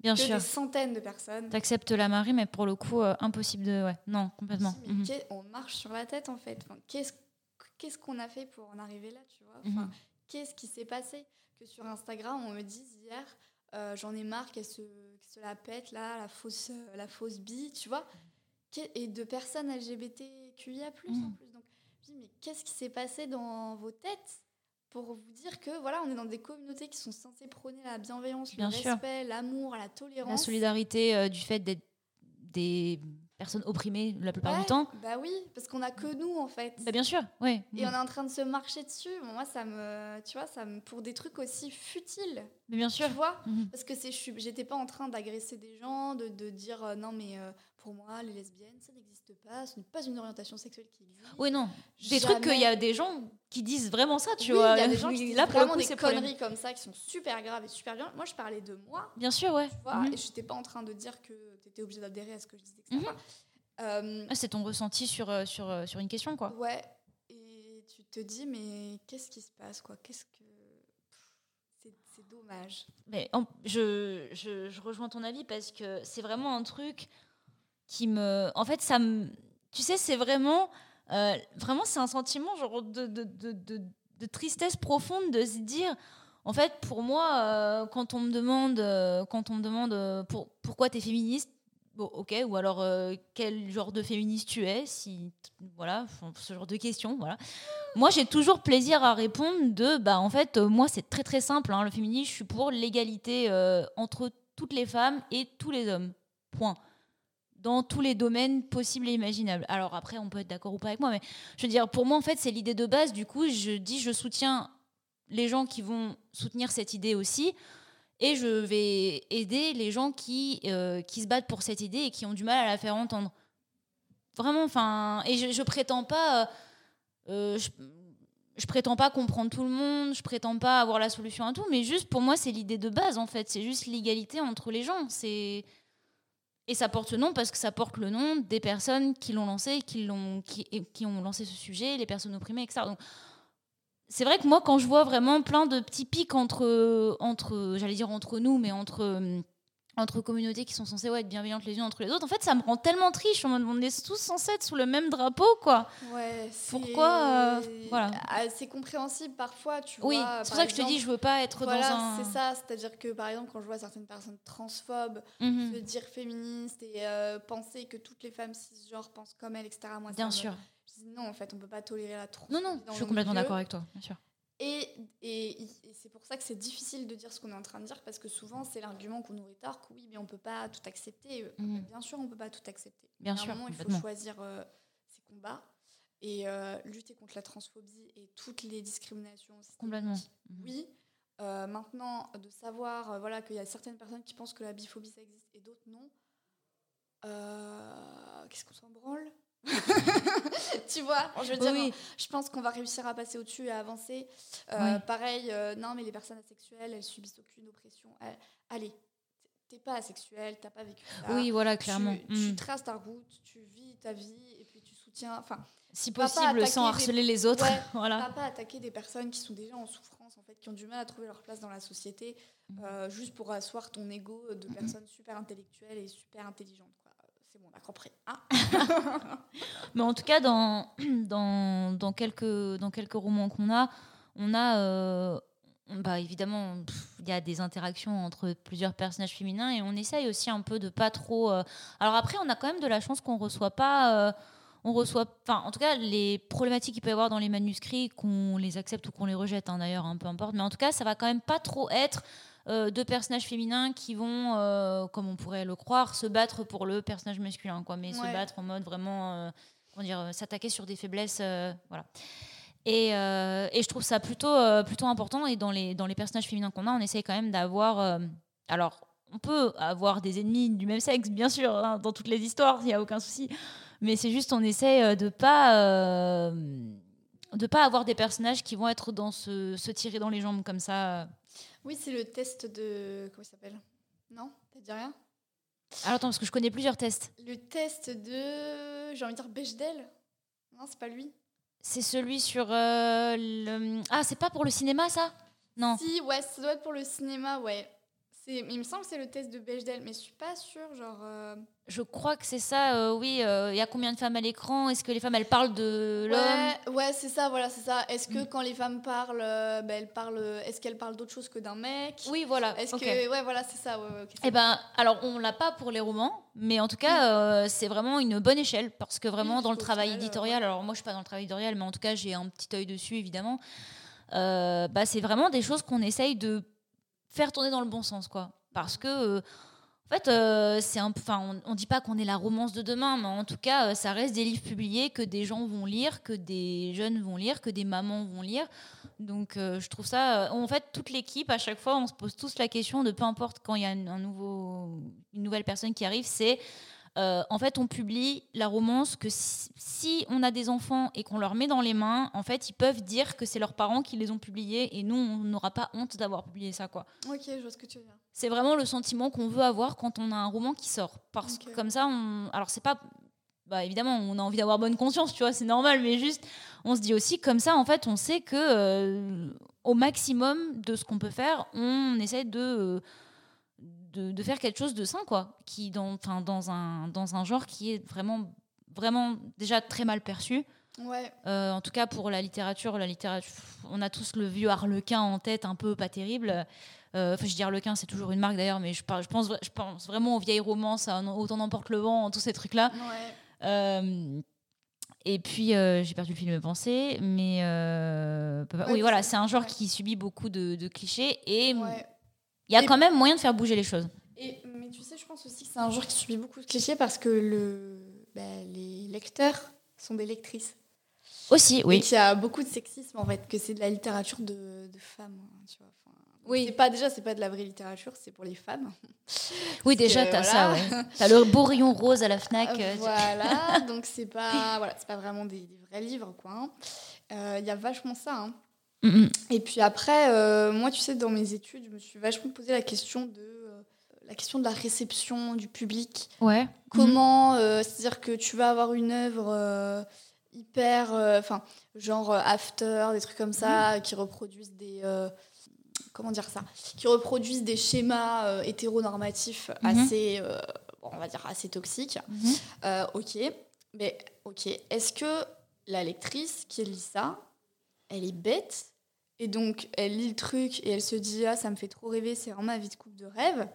Bien que sûr. des centaines de personnes. T'acceptes la marée, mais pour le coup, euh, impossible de. Ouais, non, complètement. Mhm. on marche sur la tête en fait. Enfin, qu'est-ce qu'est-ce qu'on a fait pour en arriver là, tu vois? Mhm. Enfin, Qu'est-ce qui s'est passé? Que sur Instagram, on me dise hier, euh, j'en ai marre qu'elle se, la pète là, la fausse, euh, la fausse bille, tu vois? Et de personnes LGBTQIA+, en Mhm. plus. Donc, je me dis, mais qu'est-ce qui s'est passé dans vos têtes? Pour vous dire que voilà, on est dans des communautés qui sont censées prôner la bienveillance, Bien le sûr. respect, l'amour, la tolérance. La solidarité euh, du fait d'être des personnes opprimées la plupart Ouais, du temps. Bah oui, parce qu'on a que nous en fait. Bah, bien sûr, ouais. Et on est en train de se marcher dessus. Bon, moi, ça me, tu vois, ça me, pour des trucs aussi futiles, Mais bien sûr. tu vois. Mhm. Parce que c'est, j'étais pas en train d'agresser des gens, de, de dire euh, non mais euh, pour moi les lesbiennes ça n'existe pas, ce n'est pas une orientation sexuelle qui existe. Oui, non. Des Jamais. trucs qu'il y a des gens qui disent vraiment ça, tu Oui, vois. il y a des gens qui disent Là, vraiment coup, des conneries comme ça qui sont super graves et super violentes. Moi, je parlais de moi, Bien sûr, ouais. tu vois, Mhm. et je n'étais pas en train de dire que tu étais obligé d'adhérer à ce que je disais. Mhm. Euh, Ah, c'est ton ressenti sur, euh, sur, euh, sur une question, quoi. Ouais, et tu te dis, mais qu'est-ce qui se passe, quoi? Qu'est-ce que. C'est c'est dommage. Mais en- je, je, je rejoins ton avis parce que c'est vraiment un truc qui me. En fait, ça me. Tu sais, c'est vraiment. euh, vraiment, c'est un sentiment genre de, de, de, tristesse profonde de se dire. En fait, pour moi, euh, quand on me demande, euh, quand on me demande pour, pourquoi tu es féministe, bon, ok, ou alors quel genre de féministe tu es, si voilà, ce genre de questions, voilà. Moi, j'ai toujours plaisir à répondre de, bah, en fait, moi, c'est très très simple. hein, le féminisme, je suis pour l'égalité entre toutes les femmes et tous les hommes. Point. Dans tous les domaines possibles et imaginables. Alors après, on peut être d'accord ou pas avec moi, mais je veux dire, pour moi, en fait, c'est l'idée de base. Du coup, je dis, je soutiens les gens qui vont soutenir cette idée aussi. Et je vais aider les gens qui, euh, qui se battent pour cette idée et qui ont du mal à la faire entendre. Vraiment, enfin. Et je, je prétends pas. euh, euh, je, je prétends pas comprendre tout le monde, je prétends pas avoir la solution à tout, mais juste pour moi, c'est l'idée de base en fait. C'est juste l'égalité entre les gens. C'est. Et ça porte ce nom parce que ça porte le nom des personnes qui l'ont lancé, qui, l'ont, qui, qui ont lancé ce sujet, les personnes opprimées, etc. Donc, c'est vrai que moi, quand je vois vraiment plein de petits pics entre, entre j'allais dire entre nous, mais entre, euh, entre communautés qui sont censées ouais, être bienveillantes les unes entre les autres, en fait, ça me rend tellement triste. On est tous censés être sous le même drapeau, quoi. Ouais, Pourquoi, euh, voilà. Ah, C'est compréhensible parfois, tu Oui, vois. c'est pour ça que je te dis, je veux pas être Voilà, dans un. c'est ça. C'est-à-dire que, par exemple, quand je vois certaines personnes transphobes Mhm. se dire féministes et euh, penser que toutes les femmes cisgenres pensent comme elles, etc. Moi, Bien sûr. je dis non, en fait, on peut pas tolérer la Non, transphobie. non, dans je suis complètement d'accord avec toi, bien sûr. Et, et, c'est pour ça que c'est difficile de dire ce qu'on est en train de dire, parce que souvent, c'est l'argument qu'on nous rétorque, oui, mais on ne peut pas tout accepter. Bien sûr, on ne peut pas tout accepter. Bien sûr. il faut choisir ses combats et lutter contre la transphobie et toutes les discriminations. Complètement. Mhm. Oui. maintenant, de savoir voilà, qu'il y a certaines personnes qui pensent que la biphobie, ça existe, et d'autres non. Qu'est-ce qu'on s'en branle? tu vois, je veux dire, je pense qu'on va réussir à passer au-dessus et à avancer. Euh, pareil, euh, non, mais les personnes asexuelles, elles subissent aucune oppression. allez, t'es pas asexuel, t'as pas vécu ça. Oui, voilà, clairement. Tu, tu, mm. traces ta route, tu vis ta vie et puis tu soutiens. Enfin, si possible, sans harceler les autres. voilà. pas attaquer des personnes qui sont déjà en souffrance, en fait, qui ont du mal à trouver leur place dans la société, mm. euh, juste pour asseoir ton ego de mm, personnes super intellectuelles et super intelligentes on a compris. Hein. Mais en tout cas, dans, dans, dans, quelques, dans quelques romans qu'on a, on a. Euh, bah, évidemment, il y a des interactions entre plusieurs personnages féminins et on essaye aussi un peu de pas trop. Euh, alors après, on a quand même de la chance qu'on reçoit pas. Euh, on reçoit, enfin, en tout cas, les problématiques qu'il peut y avoir dans les manuscrits, qu'on les accepte ou qu'on les rejette, hein, d'ailleurs, hein, peu importe. Mais en tout cas, ça va quand même pas trop être euh, deux personnages féminins qui vont, euh, comme on pourrait le croire, se battre pour le personnage masculin, quoi, mais se battre en mode vraiment, euh, comment dire, s'attaquer sur des faiblesses, voilà. Et, et, je trouve ça plutôt, plutôt important. Et dans les, dans les personnages féminins qu'on a, on essaye quand même d'avoir. alors, on peut avoir des ennemis du même sexe, bien sûr, hein, dans toutes les histoires, il n'y a aucun souci. Mais c'est juste, on essaie de pas de pas avoir des personnages qui vont être dans se tirer dans les jambes comme ça. Oui, c'est le test de. Comment il s'appelle? Non? T'as dit rien? Alors attends, parce que je connais plusieurs tests. Le test de. J'ai envie de dire Bechdel? Non, c'est pas lui. C'est celui sur. Euh, le... Ah, c'est pas pour le cinéma ça? Non. Si, ouais, ça doit être pour le cinéma, ouais. Il me semble que c'est le test de Bechdel, mais je suis pas sûre, genre. Euh, je crois que c'est ça, euh, oui. Euh, il y a combien de femmes à l'écran? Est-ce que les femmes, elles parlent de l'homme? Ouais, c'est ça, voilà, c'est ça. Est-ce que mm. quand les femmes parlent, ben, elles parlent est-ce qu'elles parlent d'autre chose que d'un mec? Oui, voilà. Est-ce que, ouais, voilà, c'est ça. eh ben, alors, on l'a pas pour les romans, mais en tout cas, mm. c'est vraiment une bonne échelle parce que vraiment, dans le travail éditorial, alors moi, je suis pas dans le travail éditorial, mais en tout cas, j'ai un petit œil dessus, évidemment. bah, c'est vraiment des choses qu'on essaye de faire tourner dans le bon sens, quoi. Parce que, euh, en fait, euh, un, on, on dit pas qu'on est la romance de demain, mais en tout cas, euh, ça reste des livres publiés que des gens vont lire, que des jeunes vont lire, que des mamans vont lire. Donc, je trouve ça. En fait, toute l'équipe, à chaque fois, on se pose tous la question de peu importe quand il y a un nouveau, une nouvelle personne qui arrive, c'est euh, en fait, on publie la romance que si, on a des enfants et qu'on leur met dans les mains, en fait, ils peuvent dire que c'est leurs parents qui les ont publiés et nous, on n'aura pas honte d'avoir publié ça, quoi. Ok, je vois ce que tu veux dire. C'est vraiment le sentiment qu'on veut avoir quand on a un roman qui sort, parce que comme ça, on... alors c'est pas bah, évidemment, on a envie d'avoir bonne conscience, tu vois, c'est normal, mais juste, on se dit aussi, comme ça, en fait, on sait que euh, au maximum de ce qu'on peut faire, on essaie de, euh, de, faire quelque chose de sain, quoi, qui dans, dans, un, dans un genre qui est vraiment, vraiment déjà très mal perçu. Ouais. Euh, en tout cas, pour la littérature, la littérature, on a tous le vieux Harlequin en tête, un peu pas terrible. Euh, enfin, je dis Harlequin, c'est toujours une marque d'ailleurs, mais je, je, pense, je pense vraiment aux vieilles romances, Autant n'emporte le vent, tous ces trucs-là. Euh, et puis, j'ai perdu le film de pensée, mais oui, voilà, c'est un genre qui subit beaucoup de, clichés et il y a quand même moyen de faire bouger les choses. Et, mais tu sais, je pense aussi que c'est un genre qui subit beaucoup de clichés parce que le, bah, les lecteurs sont des lectrices. Aussi, oui. Et qu'il y a beaucoup de sexisme en fait, que c'est de la littérature de, de femmes. Hein, tu vois. oui. C'est pas déjà, c'est pas de la vraie littérature, c'est pour les femmes. Oui, déjà, t'as ça. Ouais. T'as le beau rayon rose à la Fnac. Euh, voilà, donc c'est pas, voilà, c'est pas vraiment des, vrais livres, quoi. Hein. Euh, il y a vachement ça. Hein. Et puis après, euh, moi, tu sais, dans mes études, je me suis vachement posé la question de euh, la question de la réception du public. Ouais. Comment, euh, c'est-à-dire que tu vas avoir une œuvre hyper, enfin, genre after, des trucs comme ça, qui reproduisent des comment dire ça, qui reproduisent des schémas hétéronormatifs mhm. assez, on va dire assez toxiques. Ok, mais ok, est-ce que la lectrice qui lit ça, elle est bête? Et donc, elle lit le truc et elle se dit Ah, ça me fait trop rêver, c'est vraiment ma vie de couple de rêve.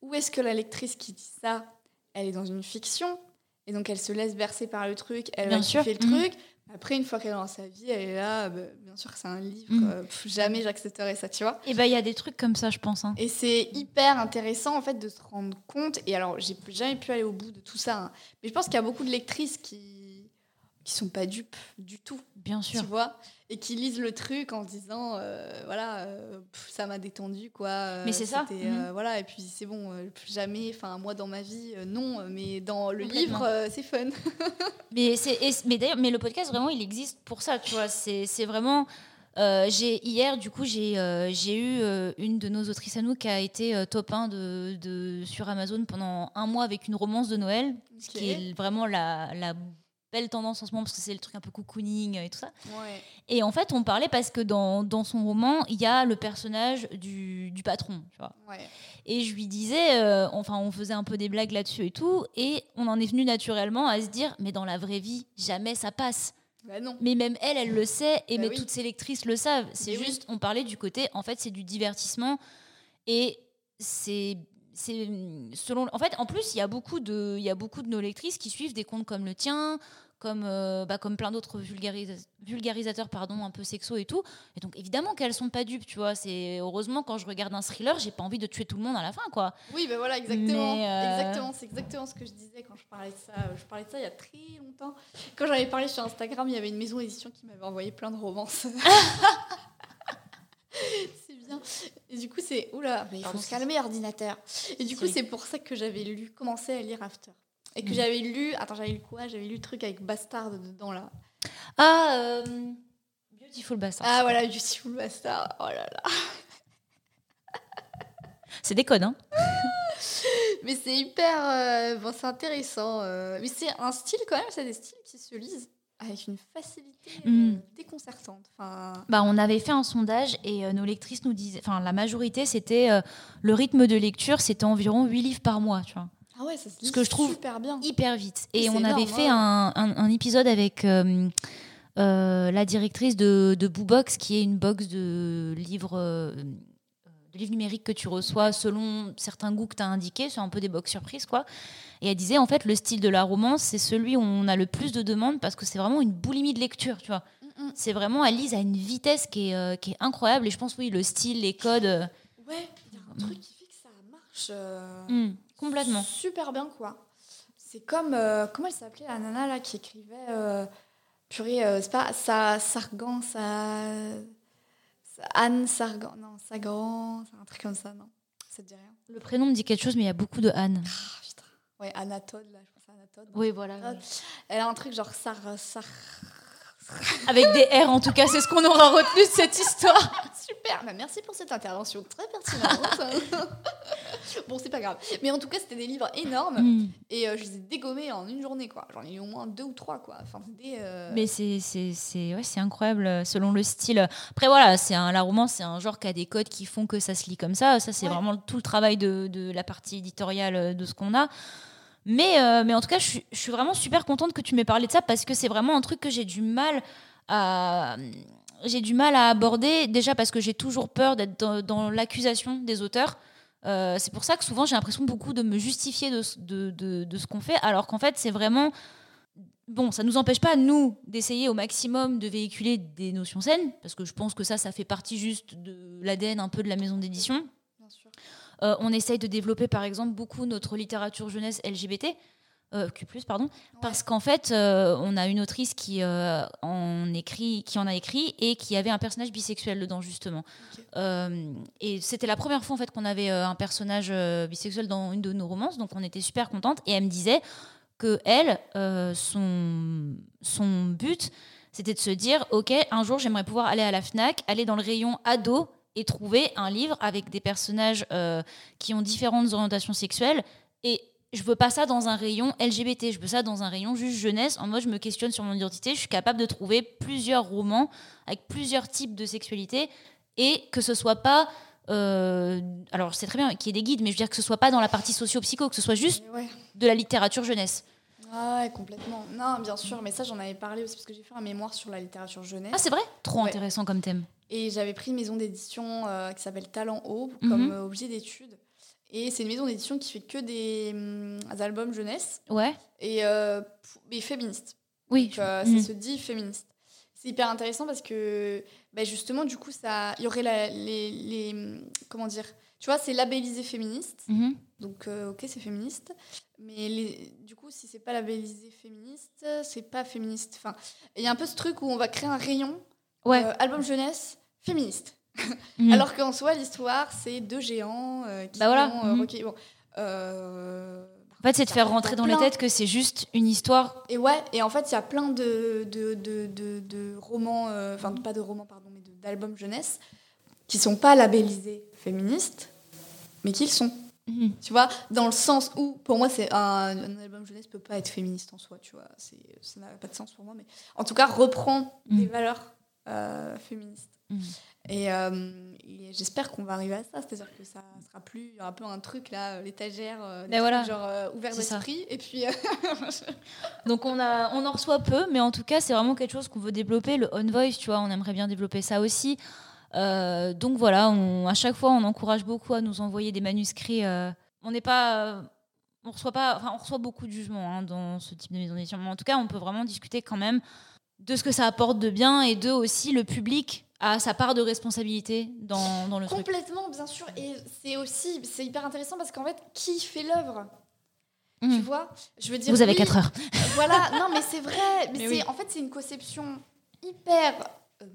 Ou est-ce que la lectrice qui dit ça, elle est dans une fiction et donc elle se laisse bercer par le truc, elle Bien sûr. le truc, Après, une fois qu'elle est dans sa vie, elle est là. bah, bien sûr que c'est un livre. Mm. euh, pff, jamais j'accepterais ça, tu vois. Et ben il y a des trucs comme ça, je pense. hein. Et c'est hyper intéressant en fait de se rendre compte. Et alors, j'ai jamais pu aller au bout de tout ça. hein. Mais je pense qu'il y a beaucoup de lectrices qui qui sont pas dupes du tout, Bien sûr. tu vois, et qui lisent le truc en se disant euh, voilà, euh, pff, ça m'a détendu quoi. euh, Mais c'est ça. Mhm. voilà, et puis c'est bon, plus jamais. Enfin, moi dans ma vie, non, mais dans le livre, c'est fun. Mais c'est mais d'ailleurs mais le podcast vraiment il existe pour ça tu vois c'est c'est vraiment j'ai hier du coup j'ai j'ai eu une de nos autrices à nous qui a été top 1 de, de sur Amazon pendant un mois avec une romance de Noël ce qui est vraiment la, la belle tendance en ce moment parce que c'est le truc un peu cocooning et tout ça Ouais. et en fait on parlait parce que dans, dans son roman il y a le personnage du, du patron tu vois Ouais. et je lui disais, euh, enfin, on faisait un peu des blagues là-dessus et tout, et on en est venu naturellement à se dire, mais dans la vraie vie, jamais ça passe. Bah non. Mais même elle, elle le sait, et Bah mais oui. toutes ses lectrices le savent. C'est oui. juste, on parlait du côté, en fait, c'est du divertissement, et c'est. C'est selon en fait en plus il y a beaucoup de il y a beaucoup de nos lectrices qui suivent des comptes comme le tien comme euh, bah, comme plein d'autres vulgarisa- vulgarisateurs pardon un peu sexo et tout et donc évidemment qu'elles sont pas dupes tu vois c'est heureusement quand je regarde un thriller j'ai pas envie de tuer tout le monde à la fin quoi Oui, ben voilà, exactement. Euh, Exactement, c'est exactement ce que je disais quand je parlais de ça. Euh, Je parlais de ça il y a très longtemps. Quand j'en avais parlé sur Instagram, il y avait une maison d'édition qui m'avait envoyé plein de romances. bien. Et du coup, c'est. Oula, mais il faut se calmer, ordinateur. Et du coup, c'est pour ça que j'avais lu, commencé à lire After. Et que Mm. j'avais lu. Attends, j'avais lu quoi? J'avais lu le truc avec Bastard dedans là. ah euh, Beautiful Bastard Ah voilà, Beautiful Bastard. Oh là là. c'est des codes hein Mais c'est hyper. euh, bon, c'est intéressant. euh, mais c'est un style quand même, c'est des styles qui se lisent avec une facilité euh, Mm. déconcertante. Enfin, Bah, on avait fait un sondage et euh, nos lectrices nous disaient, enfin la majorité c'était euh, le rythme de lecture c'était environ 8 livres par mois, tu vois, ah ouais, ça se lit Ce que je trouve super bien. hyper vite. Et on avait fait ouais. un, un- un épisode avec euh, la directrice de, de Boobox qui est une box de livres, de livres numériques que tu reçois selon certains goûts que tu as indiqués, c'est un peu des box surprises quoi. Et elle disait en fait le style de la romance c'est celui où on a le plus de demandes parce que c'est vraiment une boulimie de lecture, tu vois. Mm, mm. C'est vraiment, elle lise à une vitesse qui est, euh, qui est incroyable. Et je pense, oui, le style, les codes. euh, Ouais, il y a un truc qui fait que ça marche. euh, complètement. Super bien, quoi. C'est comme. comment elle s'appelait la nana là qui écrivait. purée, c'est pas sa, Sargan, sa, sa- Anne Sargan. Non, Sagan, c'est un truc comme ça, non Ça te dit rien? Le prénom me dit quelque chose, mais il y a beaucoup de Anne. Ouais, Anatole, là, je pense à Anatole. Oui, voilà. Elle a un truc genre Sar. Sar... Avec des R, en tout cas, c'est ce qu'on aura retenu de cette histoire. Super, bah, merci pour cette intervention très pertinente. bon, c'est pas grave. Mais en tout cas, c'était des livres énormes Hmm. et euh, je les ai dégommés en une journée, quoi. J'en ai eu au moins deux ou trois, quoi. Enfin, c'était. euh, Mais c'est ouais, incroyable euh, selon le style. Après, voilà, c'est un, la romance, c'est un genre qui a des codes qui font que ça se lit comme ça. Ça, c'est Ouais. vraiment tout le travail de, de la partie éditoriale de ce qu'on a. Mais, euh, mais en tout cas, je suis, vraiment super contente que tu m'aies parlé de ça parce que c'est vraiment un truc que j'ai du mal à. Aborder, déjà parce que j'ai toujours peur d'être dans, l'accusation des auteurs. Euh, c'est pour ça que souvent j'ai l'impression beaucoup de me justifier de, ce- qu'on fait, alors qu'en fait c'est vraiment bon, ça nous empêche pas, nous, d'essayer au maximum de véhiculer des notions saines, parce que je pense que ça, ça fait partie juste de l'ADN un peu de la maison d'édition. Euh, on essaye de développer, par exemple, beaucoup notre littérature jeunesse LGBT, euh, Q+, pardon, parce qu'en fait, euh, on a une autrice qui, euh, en écrit, qui en a écrit et qui avait un personnage bisexuel dedans, justement. Et c'était la première fois, en fait, qu'on avait un personnage bisexuel dans une de nos romances, donc on était super contente. Et elle me disait que elle, son, son but, c'était de se dire, ok, un jour j'aimerais pouvoir aller à la Fnac, aller dans le rayon ado et trouver un livre avec des personnages euh, qui ont différentes orientations sexuelles. Et je veux pas ça dans un rayon LGBT, je veux ça dans un rayon juste jeunesse. En mode, je me questionne sur mon identité, je suis capable de trouver plusieurs romans avec plusieurs types de sexualité et que ce soit pas euh, alors c'est très bien qu'il y ait des guides, mais je veux dire que ce soit pas dans la partie socio-psycho, que ce soit juste Ouais. de la littérature jeunesse. Ah ouais, complètement. Non, bien sûr, mais ça, j'en avais parlé aussi parce que j'ai fait un mémoire sur la littérature jeunesse. Ah c'est vrai Trop Ouais. intéressant comme thème. Et j'avais pris une maison d'édition euh, qui s'appelle Talent Haut Mhm. comme euh, objet d'étude. Et c'est une maison d'édition qui fait que des, hum, albums jeunesse Ouais. et, euh, et féministes. Oui. Donc, euh, Mhm. ça se dit féministe. C'est hyper intéressant parce que bah, justement, du coup, ça, il y aurait la- les, les- comment dire, tu vois, c'est labellisé féministe. Mhm. Donc, euh, ok, c'est féministe. Mais les- du coup, si c'est pas labellisé féministe, c'est pas féministe. Enfin, il y a un peu ce truc où on va créer un rayon Ouais. euh, album jeunesse féministe. Mhm. Alors qu'en soi, l'histoire, c'est deux géants euh, qui Bah voilà, ont euh, mhm. bon, En fait, c'est de faire rentrer dans les plein. têtes que c'est juste une histoire. Et ouais, et en fait, il y a plein de, de, de, de- de romans, enfin, pas de romans, pardon, mais d'albums jeunesse qui sont pas labellisés féministes, mais qui le sont. Mhm. Tu vois, dans le sens où, pour moi, c'est un, un album jeunesse peut pas être féministe en soi, tu vois, ça n'a pas de sens pour moi, mais en tout cas, reprend des Mhm. valeurs euh, féministes. Mhm. Et, euh, et j'espère qu'on va arriver à ça, c'est-à-dire que ça sera plus un peu un truc là, l'étagère, euh, des Ben voilà. genre euh, ouvert d'esprit, et puis. Donc on, a, on en reçoit peu, mais en tout cas, c'est vraiment quelque chose qu'on veut développer. Le on voice, tu vois, on aimerait bien développer ça aussi. Euh, donc voilà, on- à chaque fois, on encourage beaucoup à nous envoyer des manuscrits. euh, on n'est pas. euh, on reçoit pas, enfin, on reçoit beaucoup de jugements hein, dans ce type de maison d'édition. Mais en tout cas, on peut vraiment discuter quand même de ce que ça apporte de bien et de aussi le public a sa part de responsabilité dans, dans le truc. Complètement, bien sûr. Et c'est aussi, c'est hyper intéressant parce qu'en fait, qui fait l'œuvre? Tu Mhm. vois? Je veux dire. Vous avez oui, 4 heures. Voilà, non, mais c'est vrai. Mais, Mais c'est, oui. en fait, c'est une conception hyper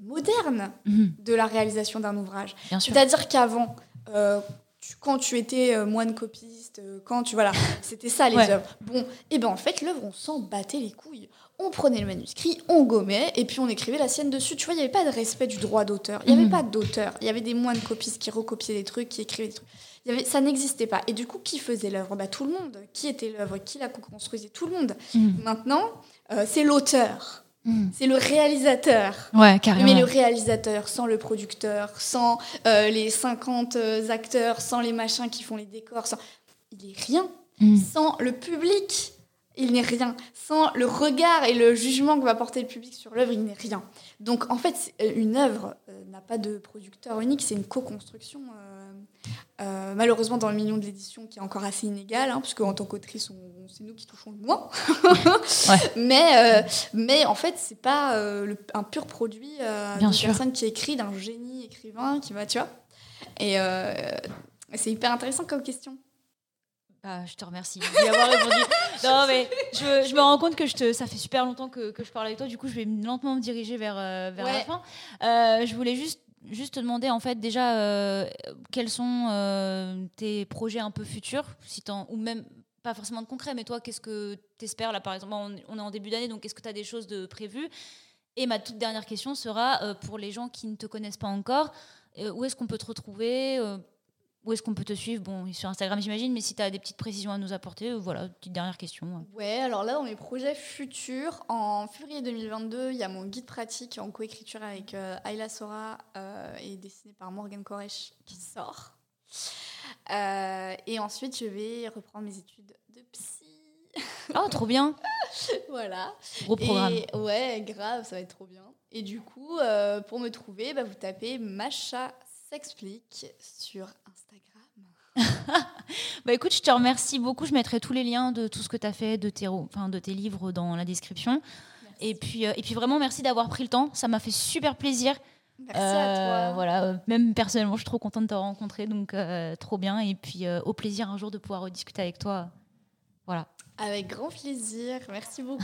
moderne Mhm, de la réalisation d'un ouvrage. C'est-à-dire qu'avant, euh, quand tu étais euh, moine copiste, euh, quand tu voilà, c'était ça les Ouais. œuvres. Bon, et ben en fait, l'œuvre, on s'en battait les couilles. On prenait le manuscrit, on gommait, et puis on écrivait la sienne dessus. Tu vois, il n'y avait pas de respect du droit d'auteur. Il n'y avait Mhm. pas d'auteur. Il y avait des moines copistes qui recopiaient des trucs, qui écrivaient des trucs. Il y avait, ça n'existait pas. Et du coup, qui faisait l'œuvre? Bah, Tout le monde. Qui était l'œuvre? Qui la co-construisait? Tout le monde. Mhm. Maintenant, euh, c'est l'auteur. Mhm. C'est le réalisateur. Ouais, carrément. Mais le réalisateur, sans le producteur, sans euh, les 50 euh, acteurs, sans les machins qui font les décors, sans... il est rien. Mhm. Sans le public, il n'est rien. Sans le regard et le jugement que va porter le public sur l'œuvre, il n'est rien. Donc en fait, euh, une œuvre euh, n'a pas de producteur unique, c'est une co-construction. euh, euh, malheureusement, dans le million de l'édition, qui est encore assez inégal, hein, puisque en tant qu'autrice, c'est nous qui touchons le moins. mais, euh, mais en fait, c'est pas euh, le- un pur produit d'une personne qui écrit, d'un génie écrivain qui va, tu vois. Et c'est hyper intéressant comme question. Bah, je te remercie d'y avoir répondu. Non, mais je, je me rends compte que je te, ça fait super longtemps que, que je parle avec toi. Du coup, je vais lentement me diriger vers, vers la fin. Je voulais juste, juste te demander, en fait, déjà, euh, quels sont euh, tes projets un peu futurs, si ou même pas forcément de concret, mais toi, qu'est-ce que tu espères là, par exemple On, est en début d'année, donc est-ce que tu as des choses de prévues? Et ma toute dernière question sera, euh, pour les gens qui ne te connaissent pas encore, où est-ce qu'on peut te retrouver où est-ce qu'on peut te suivre? Bon, sur Instagram, j'imagine, mais si tu as des petites précisions à nous apporter, euh, voilà, petite dernière question. Ouais, alors là, dans mes projets futurs, en février 2022, il y a mon guide pratique en coécriture avec euh, Ayla Sora euh, et dessiné par Morgan Koresh qui sort. Euh, et ensuite, je vais reprendre mes études de psy. Oh, trop bien voilà. Gros programme. Et ouais, grave, ça va être trop bien. Et du coup, pour me trouver, bah, vous tapez Macha s'explique sur Instagram. Bah écoute, je te remercie beaucoup. Je mettrai tous les liens de tout ce que tu as fait, de tes, enfin, de tes livres dans la description. Et puis, euh, et puis vraiment, merci d'avoir pris le temps. Ça m'a fait super plaisir. Merci Euh, à toi. Voilà, euh, même personnellement, je suis trop contente de te rencontrer. Donc, euh, trop bien. Et puis, euh, au plaisir un jour de pouvoir rediscuter avec toi. Voilà. Avec grand plaisir. Merci beaucoup.